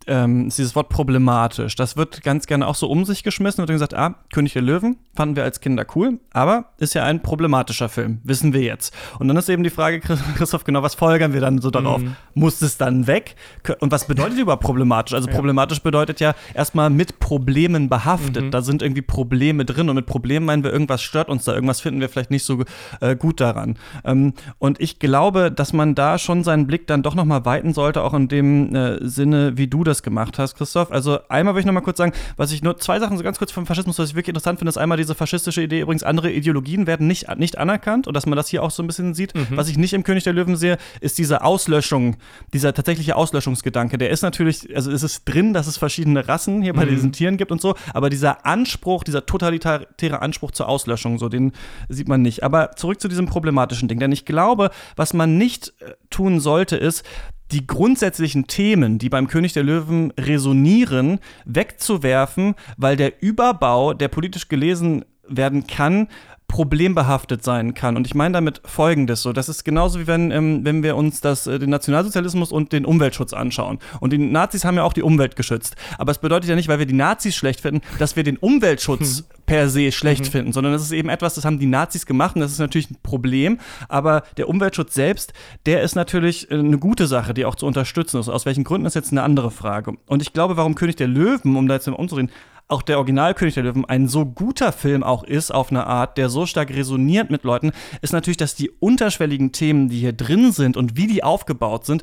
ähm, ist dieses Wort problematisch. Das wird ganz gerne auch so um sich geschmissen und gesagt, ah, König der Löwen fanden wir als Kinder cool, aber ist ja ein problematischer Film, wissen wir jetzt. Und dann ist eben die Frage, Christoph, genau, was folgern wir dann so darauf? Mhm. Muss es dann weg? Und was bedeutet überhaupt problematisch? Also ja. problematisch bedeutet ja erstmal mit Problemen behaftet. Mhm. Da sind irgendwie Probleme drin und mit Problemen meinen wir, irgendwas stört uns da, irgendwas finden wir vielleicht nicht so äh, gut daran. Ähm, und ich glaube, dass man da schon seinen Blick dann doch nochmal weiten sollte, auch in dem äh, Sinne, wie du das gemacht hast, Christoph. Also einmal will ich nochmal kurz sagen, was ich nur zwei Sachen so ganz kurz vom Faschismus, was ich wirklich interessant finde, ist einmal diese faschistische Idee, übrigens andere Ideologien werden nicht, nicht anerkannt und dass man das hier auch so ein bisschen sieht. Mhm. Was ich nicht im König der Löwen sehe, ist diese Auslöschung, dieser tatsächliche Auslöschungsgedanke. Der ist natürlich, also ist es drin, dass es verschiedene Rassen hier bei mhm. diesen Tieren gibt und so, aber dieser Anspruch, dieser totalitäre Anspruch zur Auslöschung, so den sieht man nicht. Aber zurück zu diesem problematischen Ding, denn ich glaube, was man nicht äh, tun sollte, ist, die grundsätzlichen Themen, die beim König der Löwen resonieren, wegzuwerfen, weil der Überbau, der politisch gelesen werden kann, problembehaftet sein kann. Und ich meine damit Folgendes: so, Das ist genauso wie wenn, ähm, wenn wir uns das, äh, den Nationalsozialismus und den Umweltschutz anschauen. Und die Nazis haben ja auch die Umwelt geschützt. Aber es bedeutet ja nicht, weil wir die Nazis schlecht finden, dass wir den Umweltschutz hm. per se schlecht mhm. finden, sondern das ist eben etwas, das haben die Nazis gemacht und das ist natürlich ein Problem. Aber der Umweltschutz selbst, der ist natürlich äh, eine gute Sache, die auch zu unterstützen ist. Aus welchen Gründen ist jetzt eine andere Frage. Und ich glaube, warum König der Löwen, um da jetzt mal umzureden, auch der Originalkönig der Löwen ein so guter Film auch ist, auf eine Art, der so stark resoniert mit Leuten, ist natürlich, dass die unterschwelligen Themen, die hier drin sind und wie die aufgebaut sind,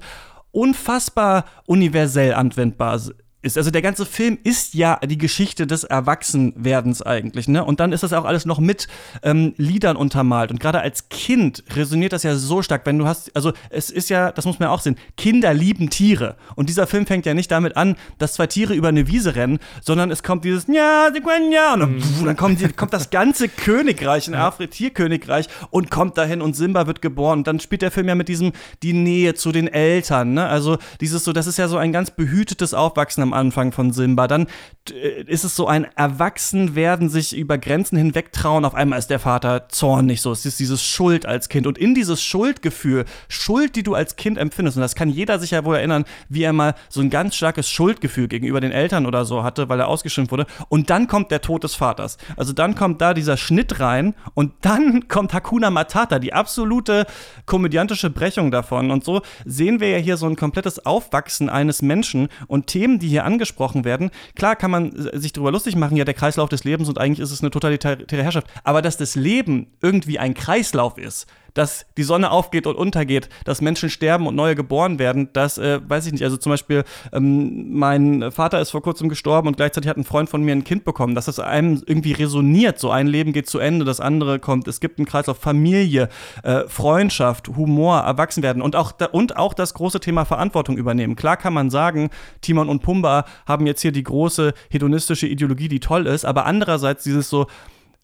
unfassbar universell anwendbar sind ist. Also der ganze Film ist ja die Geschichte des Erwachsenwerdens eigentlich, ne? Und dann ist das auch alles noch mit ähm, Liedern untermalt. Und gerade als Kind resoniert das ja so stark, wenn du hast, also es ist ja, das muss man ja auch sehen, Kinder lieben Tiere. Und dieser Film fängt ja nicht damit an, dass zwei Tiere über eine Wiese rennen, sondern es kommt dieses Ja, ja und dann, mhm. dann kommt, die, kommt das ganze Königreich, ein Afri Tierkönigreich und kommt dahin und Simba wird geboren. Und dann spielt der Film ja mit diesem die Nähe zu den Eltern, ne? Also dieses so, das ist ja so ein ganz behütetes Aufwachsen am Anfang von Simba. Dann äh, ist es so ein Erwachsenwerden, sich über Grenzen hinweg trauen. Auf einmal ist der Vater zornig so. Es ist dieses Schuld als Kind. Und in dieses Schuldgefühl, Schuld, die du als Kind empfindest, und das kann jeder sich ja wohl erinnern, wie er mal so ein ganz starkes Schuldgefühl gegenüber den Eltern oder so hatte, weil er ausgeschimpft wurde. Und dann kommt der Tod des Vaters. Also dann kommt da dieser Schnitt rein und dann <laughs> kommt Hakuna Matata, die absolute komödiantische Brechung davon. Und so sehen wir ja hier so ein komplettes Aufwachsen eines Menschen und Themen, die hier hier angesprochen werden. Klar kann man sich darüber lustig machen, ja, der Kreislauf des Lebens und eigentlich ist es eine totalitäre Herrschaft. Aber dass das Leben irgendwie ein Kreislauf ist, dass die Sonne aufgeht und untergeht, dass Menschen sterben und neue geboren werden, das äh, weiß ich nicht. Also zum Beispiel, ähm, mein Vater ist vor kurzem gestorben und gleichzeitig hat ein Freund von mir ein Kind bekommen, dass das einem irgendwie resoniert. So ein Leben geht zu Ende, das andere kommt. Es gibt einen Kreislauf Familie, äh, Freundschaft, Humor, Erwachsenwerden und auch, und auch das große Thema Verantwortung übernehmen. Klar kann man sagen, Timon und Pumba haben jetzt hier die große hedonistische Ideologie, die toll ist, aber andererseits dieses so,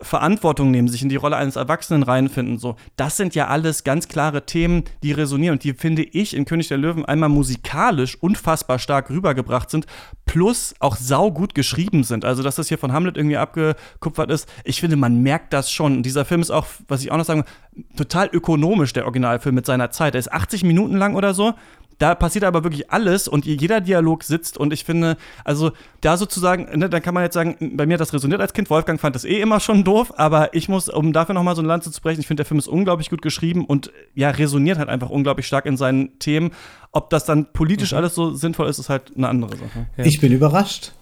Verantwortung nehmen, sich in die Rolle eines Erwachsenen reinfinden, so, das sind ja alles ganz klare Themen, die resonieren und die finde ich in König der Löwen einmal musikalisch unfassbar stark rübergebracht sind, plus auch saugut geschrieben sind. Also, dass das hier von Hamlet irgendwie abgekupfert ist, ich finde, man merkt das schon. Und dieser Film ist auch, was ich auch noch sagen total ökonomisch, der Originalfilm mit seiner Zeit. Er ist 80 Minuten lang oder so da passiert aber wirklich alles und jeder Dialog sitzt und ich finde, also da sozusagen, ne, dann kann man jetzt sagen, bei mir hat das resoniert als Kind, Wolfgang fand das eh immer schon doof, aber ich muss, um dafür nochmal so eine Lanze zu brechen, ich finde, der Film ist unglaublich gut geschrieben und ja, resoniert halt einfach unglaublich stark in seinen Themen. Ob das dann politisch mhm. alles so sinnvoll ist, ist halt eine andere Sache. Ja. Ich bin überrascht.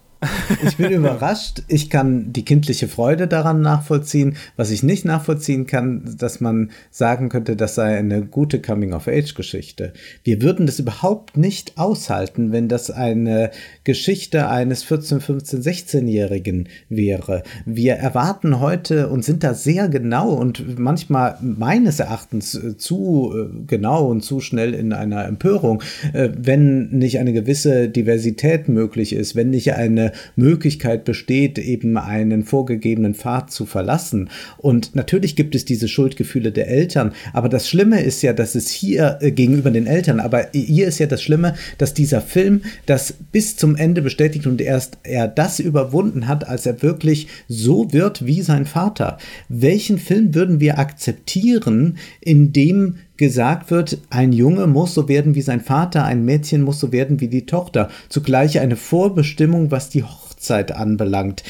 Ich bin überrascht. Ich kann die kindliche Freude daran nachvollziehen. Was ich nicht nachvollziehen kann, dass man sagen könnte, das sei eine gute Coming-of-Age-Geschichte. Wir würden das überhaupt nicht aushalten, wenn das eine Geschichte eines 14, 15, 16-Jährigen wäre. Wir erwarten heute und sind da sehr genau und manchmal meines Erachtens äh, zu äh, genau und zu schnell in einer Empörung, äh, wenn nicht eine gewisse Diversität möglich ist, wenn nicht eine Möglichkeit besteht, eben einen vorgegebenen Pfad zu verlassen. Und natürlich gibt es diese Schuldgefühle der Eltern, aber das Schlimme ist ja, dass es hier äh, gegenüber den Eltern, aber hier ist ja das Schlimme, dass dieser Film das bis zum Ende bestätigt und erst er das überwunden hat, als er wirklich so wird wie sein Vater. Welchen Film würden wir akzeptieren, in dem gesagt wird, ein Junge muss so werden wie sein Vater, ein Mädchen muss so werden wie die Tochter. Zugleich eine Vorbestimmung, was die Hochzeit anbelangt.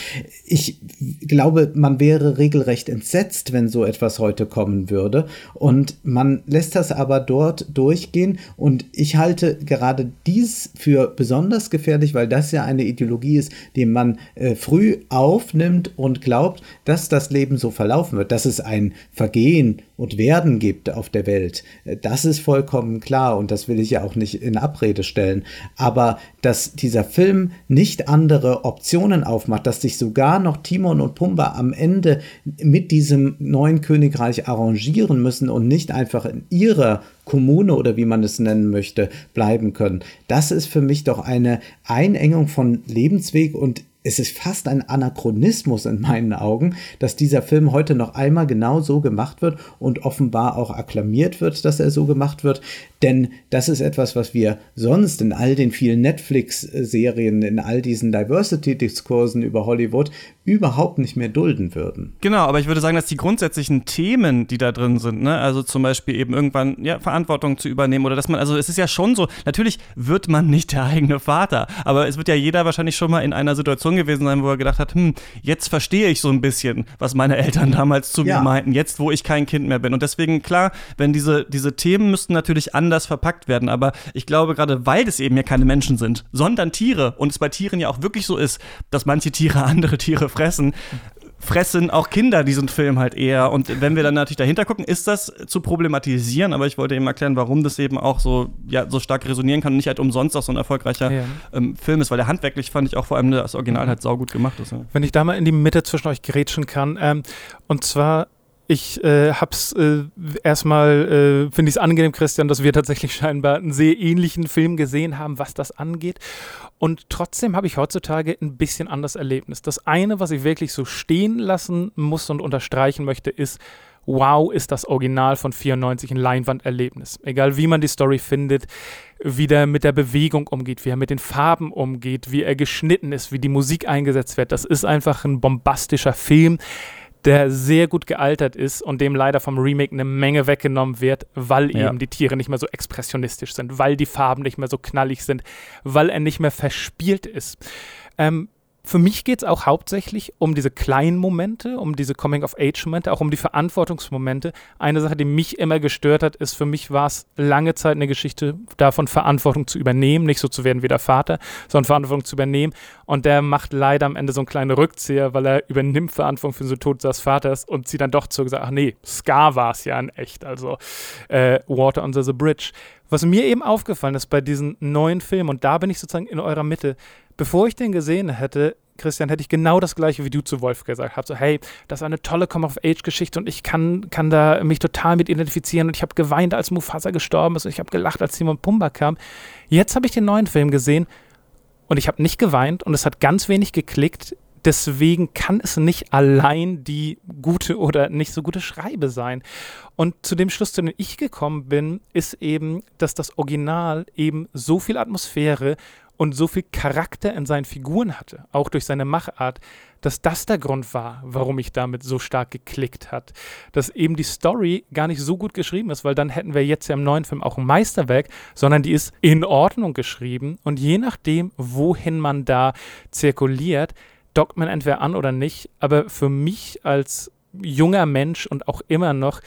Ich glaube, man wäre regelrecht entsetzt, wenn so etwas heute kommen würde. Und man lässt das aber dort durchgehen. Und ich halte gerade dies für besonders gefährlich, weil das ja eine Ideologie ist, die man äh, früh aufnimmt und glaubt, dass das Leben so verlaufen wird, dass es ein Vergehen und Werden gibt auf der Welt. Das ist vollkommen klar und das will ich ja auch nicht in Abrede stellen. Aber dass dieser Film nicht andere Optionen aufmacht, dass sich sogar noch Timon und Pumba am Ende mit diesem neuen Königreich arrangieren müssen und nicht einfach in ihrer Kommune oder wie man es nennen möchte, bleiben können. Das ist für mich doch eine Einengung von Lebensweg und es ist fast ein Anachronismus in meinen Augen, dass dieser Film heute noch einmal genau so gemacht wird und offenbar auch akklamiert wird, dass er so gemacht wird. Denn das ist etwas, was wir sonst in all den vielen Netflix-Serien, in all diesen Diversity-Diskursen über Hollywood überhaupt nicht mehr dulden würden. Genau, aber ich würde sagen, dass die grundsätzlichen Themen, die da drin sind, ne, also zum Beispiel eben irgendwann ja, Verantwortung zu übernehmen oder dass man, also es ist ja schon so, natürlich wird man nicht der eigene Vater, aber es wird ja jeder wahrscheinlich schon mal in einer Situation gewesen sein, wo er gedacht hat, hm, jetzt verstehe ich so ein bisschen, was meine Eltern damals zu ja. mir meinten, jetzt wo ich kein Kind mehr bin. Und deswegen, klar, wenn diese, diese Themen müssten natürlich anders verpackt werden, aber ich glaube, gerade weil es eben ja keine Menschen sind, sondern Tiere und es bei Tieren ja auch wirklich so ist, dass manche Tiere <laughs> andere Tiere fressen, fressen auch Kinder diesen Film halt eher. Und wenn wir dann natürlich dahinter gucken, ist das zu problematisieren, aber ich wollte eben erklären, warum das eben auch so, ja, so stark resonieren kann und nicht halt umsonst auch so ein erfolgreicher ja. ähm, Film ist, weil der handwerklich fand ich auch vor allem das Original halt saugut gemacht ist. Ja. Wenn ich da mal in die Mitte zwischen euch grätschen kann, ähm, und zwar ich äh, hab's äh, erstmal, äh, finde ich es angenehm, Christian, dass wir tatsächlich scheinbar einen sehr ähnlichen Film gesehen haben, was das angeht. Und trotzdem habe ich heutzutage ein bisschen anderes Erlebnis. Das eine, was ich wirklich so stehen lassen muss und unterstreichen möchte, ist, wow, ist das Original von 94 ein Leinwanderlebnis. Egal wie man die Story findet, wie der mit der Bewegung umgeht, wie er mit den Farben umgeht, wie er geschnitten ist, wie die Musik eingesetzt wird. Das ist einfach ein bombastischer Film der sehr gut gealtert ist und dem leider vom Remake eine Menge weggenommen wird, weil ja. eben die Tiere nicht mehr so expressionistisch sind, weil die Farben nicht mehr so knallig sind, weil er nicht mehr verspielt ist. Ähm, für mich geht es auch hauptsächlich um diese kleinen Momente, um diese Coming-of-Age-Momente, auch um die Verantwortungsmomente. Eine Sache, die mich immer gestört hat, ist, für mich war es lange Zeit eine Geschichte davon, Verantwortung zu übernehmen, nicht so zu werden wie der Vater, sondern Verantwortung zu übernehmen. Und der macht leider am Ende so einen kleinen Rückzieher, weil er übernimmt Verantwortung für den Tod seines Vaters und zieht dann doch zu und sagt, ach nee, Scar war es ja in echt, also äh, Water Under the Bridge. Was mir eben aufgefallen ist bei diesem neuen Film, und da bin ich sozusagen in eurer Mitte, bevor ich den gesehen hätte, Christian, hätte ich genau das gleiche wie du zu Wolf gesagt. Hab so, hey, das ist eine tolle Come-of-Age-Geschichte und ich kann, kann da mich total mit identifizieren und ich habe geweint, als Mufasa gestorben ist und ich habe gelacht, als Simon Pumba kam. Jetzt habe ich den neuen Film gesehen und ich habe nicht geweint und es hat ganz wenig geklickt. Deswegen kann es nicht allein die gute oder nicht so gute Schreibe sein. Und zu dem Schluss, zu dem ich gekommen bin, ist eben, dass das Original eben so viel Atmosphäre und so viel Charakter in seinen Figuren hatte, auch durch seine Machart, dass das der Grund war, warum ich damit so stark geklickt hat. Dass eben die Story gar nicht so gut geschrieben ist, weil dann hätten wir jetzt ja im neuen Film auch ein Meisterwerk, sondern die ist in Ordnung geschrieben und je nachdem, wohin man da zirkuliert, dockt man entweder an oder nicht. Aber für mich als junger Mensch und auch immer noch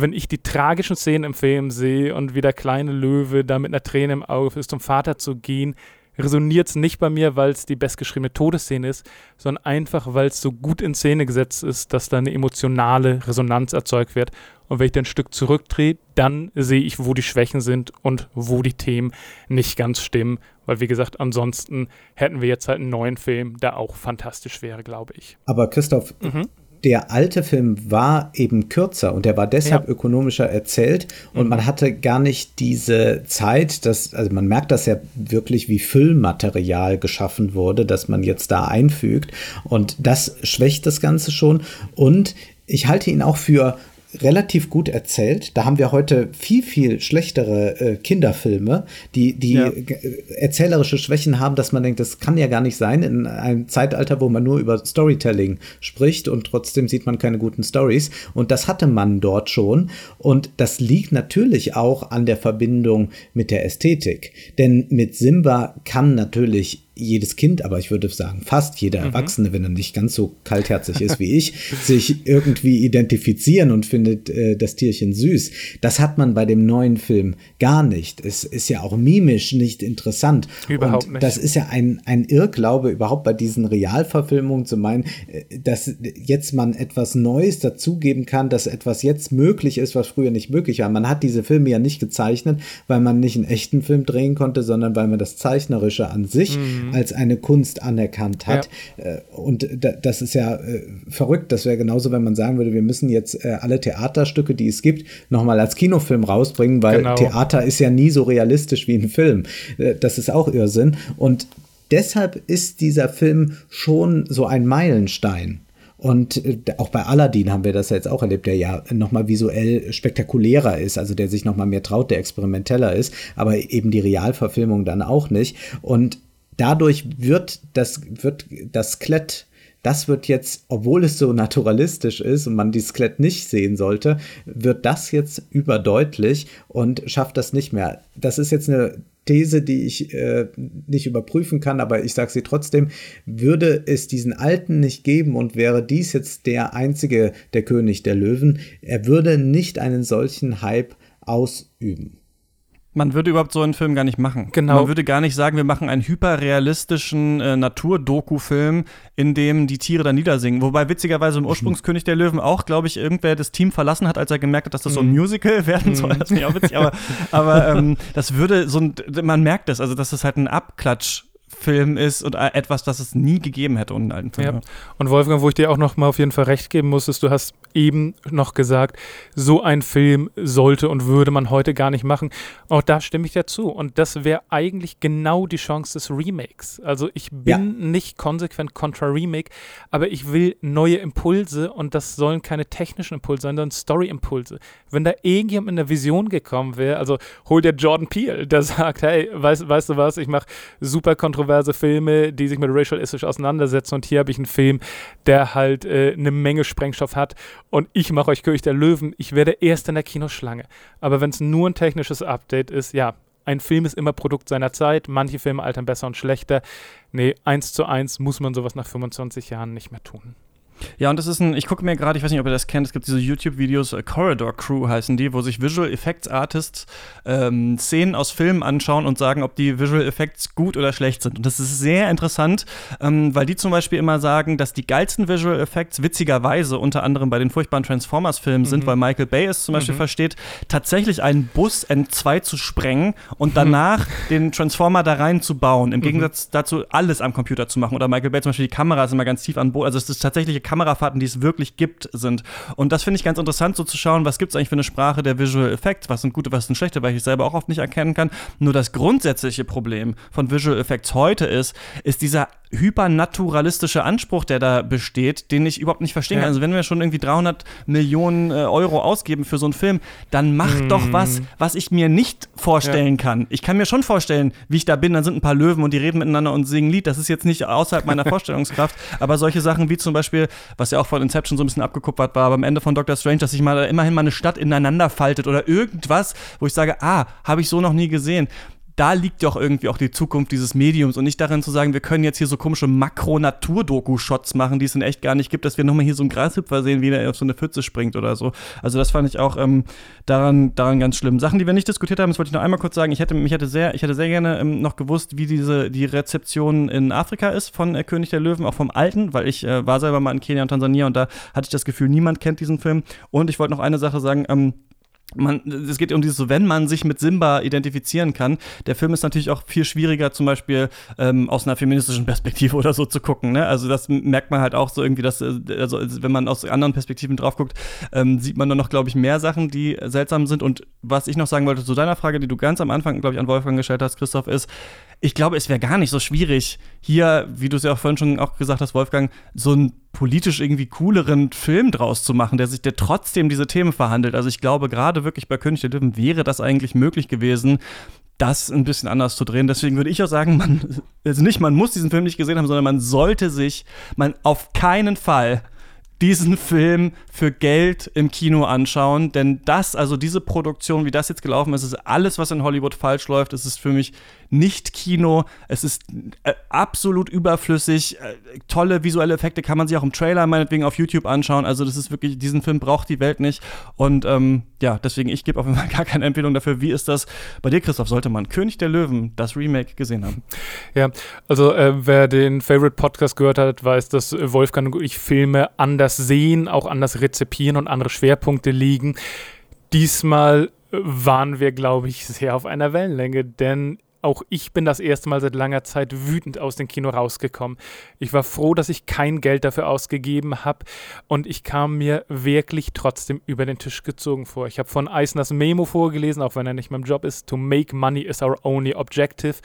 wenn ich die tragischen Szenen im Film sehe und wie der kleine Löwe da mit einer Träne im Auge ist, zum Vater zu gehen, resoniert es nicht bei mir, weil es die bestgeschriebene Todesszene ist, sondern einfach, weil es so gut in Szene gesetzt ist, dass da eine emotionale Resonanz erzeugt wird. Und wenn ich dann ein Stück zurückdrehe, dann sehe ich, wo die Schwächen sind und wo die Themen nicht ganz stimmen. Weil, wie gesagt, ansonsten hätten wir jetzt halt einen neuen Film, der auch fantastisch wäre, glaube ich. Aber Christoph, mhm der alte Film war eben kürzer und der war deshalb ja. ökonomischer erzählt und mhm. man hatte gar nicht diese Zeit, dass, also man merkt das ja wirklich, wie Füllmaterial geschaffen wurde, dass man jetzt da einfügt und das schwächt das Ganze schon und ich halte ihn auch für relativ gut erzählt. Da haben wir heute viel, viel schlechtere äh, Kinderfilme, die, die ja. erzählerische Schwächen haben, dass man denkt, das kann ja gar nicht sein in einem Zeitalter, wo man nur über Storytelling spricht und trotzdem sieht man keine guten Stories. Und das hatte man dort schon. Und das liegt natürlich auch an der Verbindung mit der Ästhetik. Denn mit Simba kann natürlich jedes Kind, aber ich würde sagen fast jeder mhm. Erwachsene, wenn er nicht ganz so kaltherzig ist wie ich, <laughs> sich irgendwie identifizieren und findet äh, das Tierchen süß. Das hat man bei dem neuen Film gar nicht. Es ist ja auch mimisch nicht interessant. Überhaupt und nicht. Das ist ja ein, ein Irrglaube, überhaupt bei diesen Realverfilmungen zu meinen, äh, dass jetzt man etwas Neues dazugeben kann, dass etwas jetzt möglich ist, was früher nicht möglich war. Man hat diese Filme ja nicht gezeichnet, weil man nicht einen echten Film drehen konnte, sondern weil man das Zeichnerische an sich mhm Mhm. als eine Kunst anerkannt hat. Ja. Äh, und das ist ja äh, verrückt. Das wäre genauso, wenn man sagen würde, wir müssen jetzt äh, alle Theaterstücke, die es gibt, nochmal als Kinofilm rausbringen, weil genau. Theater ist ja nie so realistisch wie ein Film. Das ist auch Irrsinn. Und deshalb ist dieser Film schon so ein Meilenstein. Und auch bei Aladdin haben wir das jetzt auch erlebt, der ja nochmal visuell spektakulärer ist, also der sich nochmal mehr traut, der experimenteller ist, aber eben die Realverfilmung dann auch nicht. Und dadurch wird das, wird das Skelett das wird jetzt, obwohl es so naturalistisch ist und man die Skelett nicht sehen sollte, wird das jetzt überdeutlich und schafft das nicht mehr. Das ist jetzt eine These, die ich äh, nicht überprüfen kann, aber ich sage sie trotzdem, würde es diesen Alten nicht geben und wäre dies jetzt der einzige, der König der Löwen, er würde nicht einen solchen Hype ausüben. Man würde überhaupt so einen Film gar nicht machen. Genau. Man würde gar nicht sagen, wir machen einen hyperrealistischen äh, Naturdoku-Film, in dem die Tiere dann niedersingen. Wobei witzigerweise im mhm. Ursprungskönig der Löwen auch, glaube ich, irgendwer das Team verlassen hat, als er gemerkt hat, dass das so ein mhm. Musical werden soll. Das finde ich auch witzig. Aber, <laughs> aber ähm, das würde so ein, man merkt das, also dass das halt ein Abklatsch Film ist und etwas, das es nie gegeben hätte ohne einen alten Film. Ja. Und Wolfgang, wo ich dir auch noch mal auf jeden Fall recht geben muss, ist, du hast eben noch gesagt, so ein Film sollte und würde man heute gar nicht machen. Auch da stimme ich dazu. Und das wäre eigentlich genau die Chance des Remakes. Also ich bin ja. nicht konsequent kontra Remake, aber ich will neue Impulse und das sollen keine technischen Impulse sein, sondern Story-Impulse. Wenn da irgendjemand in der Vision gekommen wäre, also hol dir Jordan Peele, der <laughs> sagt, hey, weißt, weißt du was, ich mache super kontroverse Filme, die sich mit Racial Issues auseinandersetzen und hier habe ich einen Film, der halt äh, eine Menge Sprengstoff hat und ich mache euch König der Löwen. Ich werde erst in der Kinoschlange. Aber wenn es nur ein technisches Update ist, ja, ein Film ist immer Produkt seiner Zeit. Manche Filme altern besser und schlechter. Nee, eins zu eins muss man sowas nach 25 Jahren nicht mehr tun. Ja, und das ist ein, ich gucke mir gerade, ich weiß nicht, ob ihr das kennt, es gibt diese YouTube-Videos, äh, Corridor Crew heißen die, wo sich Visual Effects Artists ähm, Szenen aus Filmen anschauen und sagen, ob die Visual Effects gut oder schlecht sind. Und das ist sehr interessant, ähm, weil die zum Beispiel immer sagen, dass die geilsten Visual Effects witzigerweise unter anderem bei den furchtbaren Transformers-Filmen mhm. sind, weil Michael Bay es zum Beispiel mhm. versteht, tatsächlich einen Bus N2 zu sprengen und <laughs> danach mhm. den Transformer da rein zu bauen. Im mhm. Gegensatz dazu alles am Computer zu machen. Oder Michael Bay zum Beispiel die Kamera ist immer ganz tief an Boden. Also es ist tatsächliche Kamerafahrten, die es wirklich gibt, sind. Und das finde ich ganz interessant, so zu schauen, was gibt es eigentlich für eine Sprache der Visual Effects, was sind gute, was sind schlechte, weil ich selber auch oft nicht erkennen kann. Nur das grundsätzliche Problem von Visual Effects heute ist, ist dieser hypernaturalistische Anspruch, der da besteht, den ich überhaupt nicht verstehen kann. Also wenn wir schon irgendwie 300 Millionen äh, Euro ausgeben für so einen Film, dann mach mm. doch was, was ich mir nicht vorstellen ja. kann. Ich kann mir schon vorstellen, wie ich da bin, dann sind ein paar Löwen und die reden miteinander und singen Lied. Das ist jetzt nicht außerhalb meiner <laughs> Vorstellungskraft. Aber solche Sachen wie zum Beispiel, was ja auch von Inception so ein bisschen abgekupfert war, am Ende von Doctor Strange, dass sich mal immerhin mal eine Stadt ineinander faltet oder irgendwas, wo ich sage, ah, habe ich so noch nie gesehen da liegt ja auch irgendwie auch die Zukunft dieses Mediums und nicht darin zu sagen, wir können jetzt hier so komische Makro-Natur-Doku-Shots machen, die es in echt gar nicht gibt, dass wir nochmal hier so einen Grashüpfer sehen, wie der auf so eine Pfütze springt oder so. Also das fand ich auch ähm, daran, daran ganz schlimm. Sachen, die wir nicht diskutiert haben, das wollte ich noch einmal kurz sagen. Ich hätte, mich hätte sehr, ich hätte sehr gerne ähm, noch gewusst, wie diese, die Rezeption in Afrika ist von äh, König der Löwen, auch vom Alten, weil ich äh, war selber mal in Kenia und Tansania und da hatte ich das Gefühl, niemand kennt diesen Film. Und ich wollte noch eine Sache sagen, ähm, man, es geht um dieses wenn man sich mit Simba identifizieren kann. Der Film ist natürlich auch viel schwieriger, zum Beispiel ähm, aus einer feministischen Perspektive oder so zu gucken. Ne? Also das merkt man halt auch so irgendwie, dass, äh, also wenn man aus anderen Perspektiven drauf guckt, ähm, sieht man dann noch, glaube ich, mehr Sachen, die seltsam sind. Und was ich noch sagen wollte zu deiner Frage, die du ganz am Anfang, glaube ich, an Wolfgang gestellt hast, Christoph, ist, ich glaube, es wäre gar nicht so schwierig, hier, wie du es ja auch vorhin schon auch gesagt hast, Wolfgang, so einen politisch irgendwie cooleren Film draus zu machen, der sich, der trotzdem diese Themen verhandelt. Also ich glaube, gerade wirklich bei König der Löwen wäre das eigentlich möglich gewesen, das ein bisschen anders zu drehen. Deswegen würde ich auch sagen, man, also nicht, man muss diesen Film nicht gesehen haben, sondern man sollte sich, man auf keinen Fall diesen Film für Geld im Kino anschauen, denn das, also diese Produktion, wie das jetzt gelaufen ist, ist alles, was in Hollywood falsch läuft. Es ist für mich nicht Kino. Es ist äh, absolut überflüssig. Äh, tolle visuelle Effekte kann man sich auch im Trailer meinetwegen auf YouTube anschauen. Also das ist wirklich, diesen Film braucht die Welt nicht. Und ähm, ja, deswegen, ich gebe auf jeden Fall <laughs> gar keine Empfehlung dafür. Wie ist das bei dir, Christoph? Sollte man König der Löwen, das Remake, gesehen haben? Ja, also äh, wer den Favorite Podcast gehört hat, weiß, dass Wolfgang und ich Filme anders sehen, auch anders rezipieren und andere Schwerpunkte liegen. Diesmal waren wir, glaube ich, sehr auf einer Wellenlänge, denn auch ich bin das erste Mal seit langer Zeit wütend aus dem Kino rausgekommen. Ich war froh, dass ich kein Geld dafür ausgegeben habe und ich kam mir wirklich trotzdem über den Tisch gezogen vor. Ich habe von Eisners Memo vorgelesen, auch wenn er nicht mein Job ist. To make money is our only objective.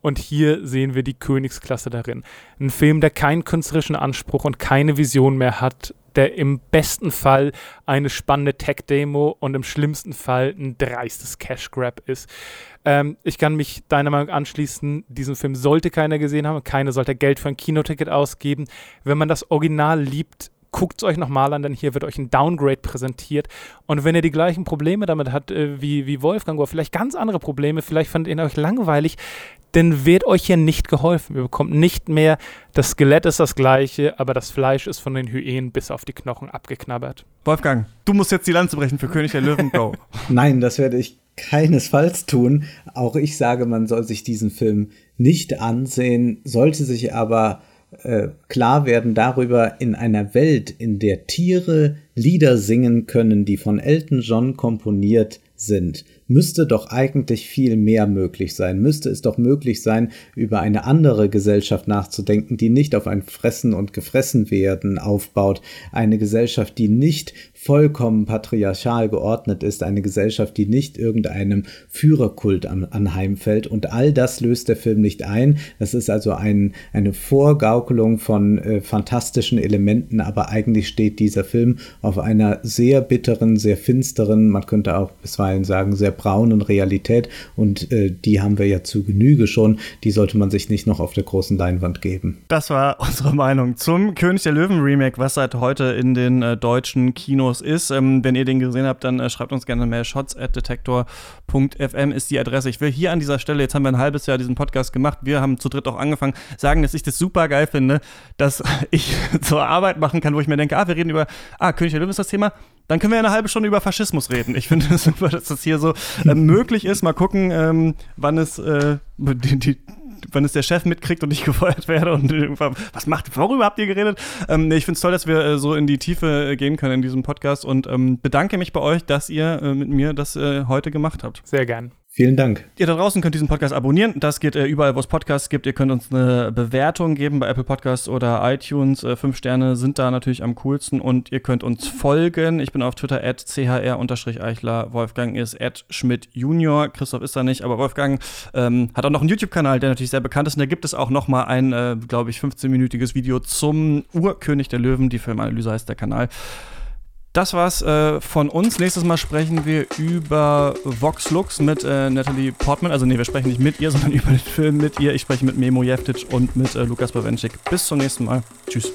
Und hier sehen wir die Königsklasse darin. Ein Film, der keinen künstlerischen Anspruch und keine Vision mehr hat, der im besten Fall eine spannende Tech-Demo und im schlimmsten Fall ein dreistes Cash-Grab ist. Ähm, ich kann mich deiner Meinung anschließen, diesen Film sollte keiner gesehen haben, keiner sollte Geld für ein Kinoticket ausgeben. Wenn man das Original liebt, guckt es euch nochmal an, denn hier wird euch ein Downgrade präsentiert. Und wenn ihr die gleichen Probleme damit habt äh, wie, wie Wolfgang oder vielleicht ganz andere Probleme, vielleicht fandet ihr euch langweilig, dann wird euch hier nicht geholfen. Ihr bekommt nicht mehr, das Skelett ist das gleiche, aber das Fleisch ist von den Hyänen bis auf die Knochen abgeknabbert. Wolfgang, du musst jetzt die Lanze brechen für König der Löwen, go. <laughs> Nein, das werde ich keinesfalls tun. Auch ich sage, man soll sich diesen Film nicht ansehen, sollte sich aber äh, klar werden darüber, in einer Welt, in der Tiere Lieder singen können, die von Elton John komponiert sind, müsste doch eigentlich viel mehr möglich sein. Müsste es doch möglich sein, über eine andere Gesellschaft nachzudenken, die nicht auf ein Fressen und Gefressen werden aufbaut. Eine Gesellschaft, die nicht vollkommen patriarchal geordnet ist. Eine Gesellschaft, die nicht irgendeinem Führerkult anheimfällt. Und all das löst der Film nicht ein. Das ist also ein, eine Vorgaukelung von äh, fantastischen Elementen. Aber eigentlich steht dieser Film auf einer sehr bitteren, sehr finsteren, man könnte auch bisweilen sagen, sehr braunen Realität und äh, die haben wir ja zu Genüge schon. Die sollte man sich nicht noch auf der großen Leinwand geben. Das war unsere Meinung zum König der Löwen Remake, was seit heute in den äh, deutschen Kinos ist. Ähm, wenn ihr den gesehen habt, dann äh, schreibt uns gerne mehr Shots at detektor.fm ist die Adresse. Ich will hier an dieser Stelle, jetzt haben wir ein halbes Jahr diesen Podcast gemacht, wir haben zu dritt auch angefangen, sagen, dass ich das super geil finde, dass <laughs> ich zur Arbeit machen kann, wo ich mir denke, ah, wir reden über, ah, König der Löwen ist das Thema, dann können wir eine halbe Stunde über Faschismus reden. Ich finde es <laughs> super, dass das hier so äh, möglich ist. Mal gucken, ähm, wann es äh, die, die wenn es der Chef mitkriegt und ich <laughs> gefeuert werde und was macht, worüber habt ihr geredet? Ähm, ich finde es toll, dass wir äh, so in die Tiefe äh, gehen können in diesem Podcast und ähm, bedanke mich bei euch, dass ihr äh, mit mir das äh, heute gemacht habt. Sehr gern. Vielen Dank. Ihr da draußen könnt diesen Podcast abonnieren. Das geht äh, überall, wo es Podcasts gibt. Ihr könnt uns eine Bewertung geben bei Apple Podcasts oder iTunes. Äh, fünf Sterne sind da natürlich am coolsten. Und ihr könnt uns folgen. Ich bin auf Twitter at chr-eichler. Wolfgang ist at Schmidt Junior. Christoph ist da nicht, aber Wolfgang ähm, hat auch noch einen YouTube-Kanal, der natürlich sehr bekannt ist. Und da gibt es auch noch mal ein, äh, glaube ich, 15-minütiges Video zum Urkönig der Löwen. Die Filmanalyse heißt der Kanal. Das war's äh, von uns. Nächstes Mal sprechen wir über Vox Lux mit äh, Natalie Portman. Also nee, wir sprechen nicht mit ihr, <laughs> sondern über den Film mit ihr. Ich spreche mit Memo Jeftic und mit äh, Lukas Bawenschik. Bis zum nächsten Mal. Tschüss.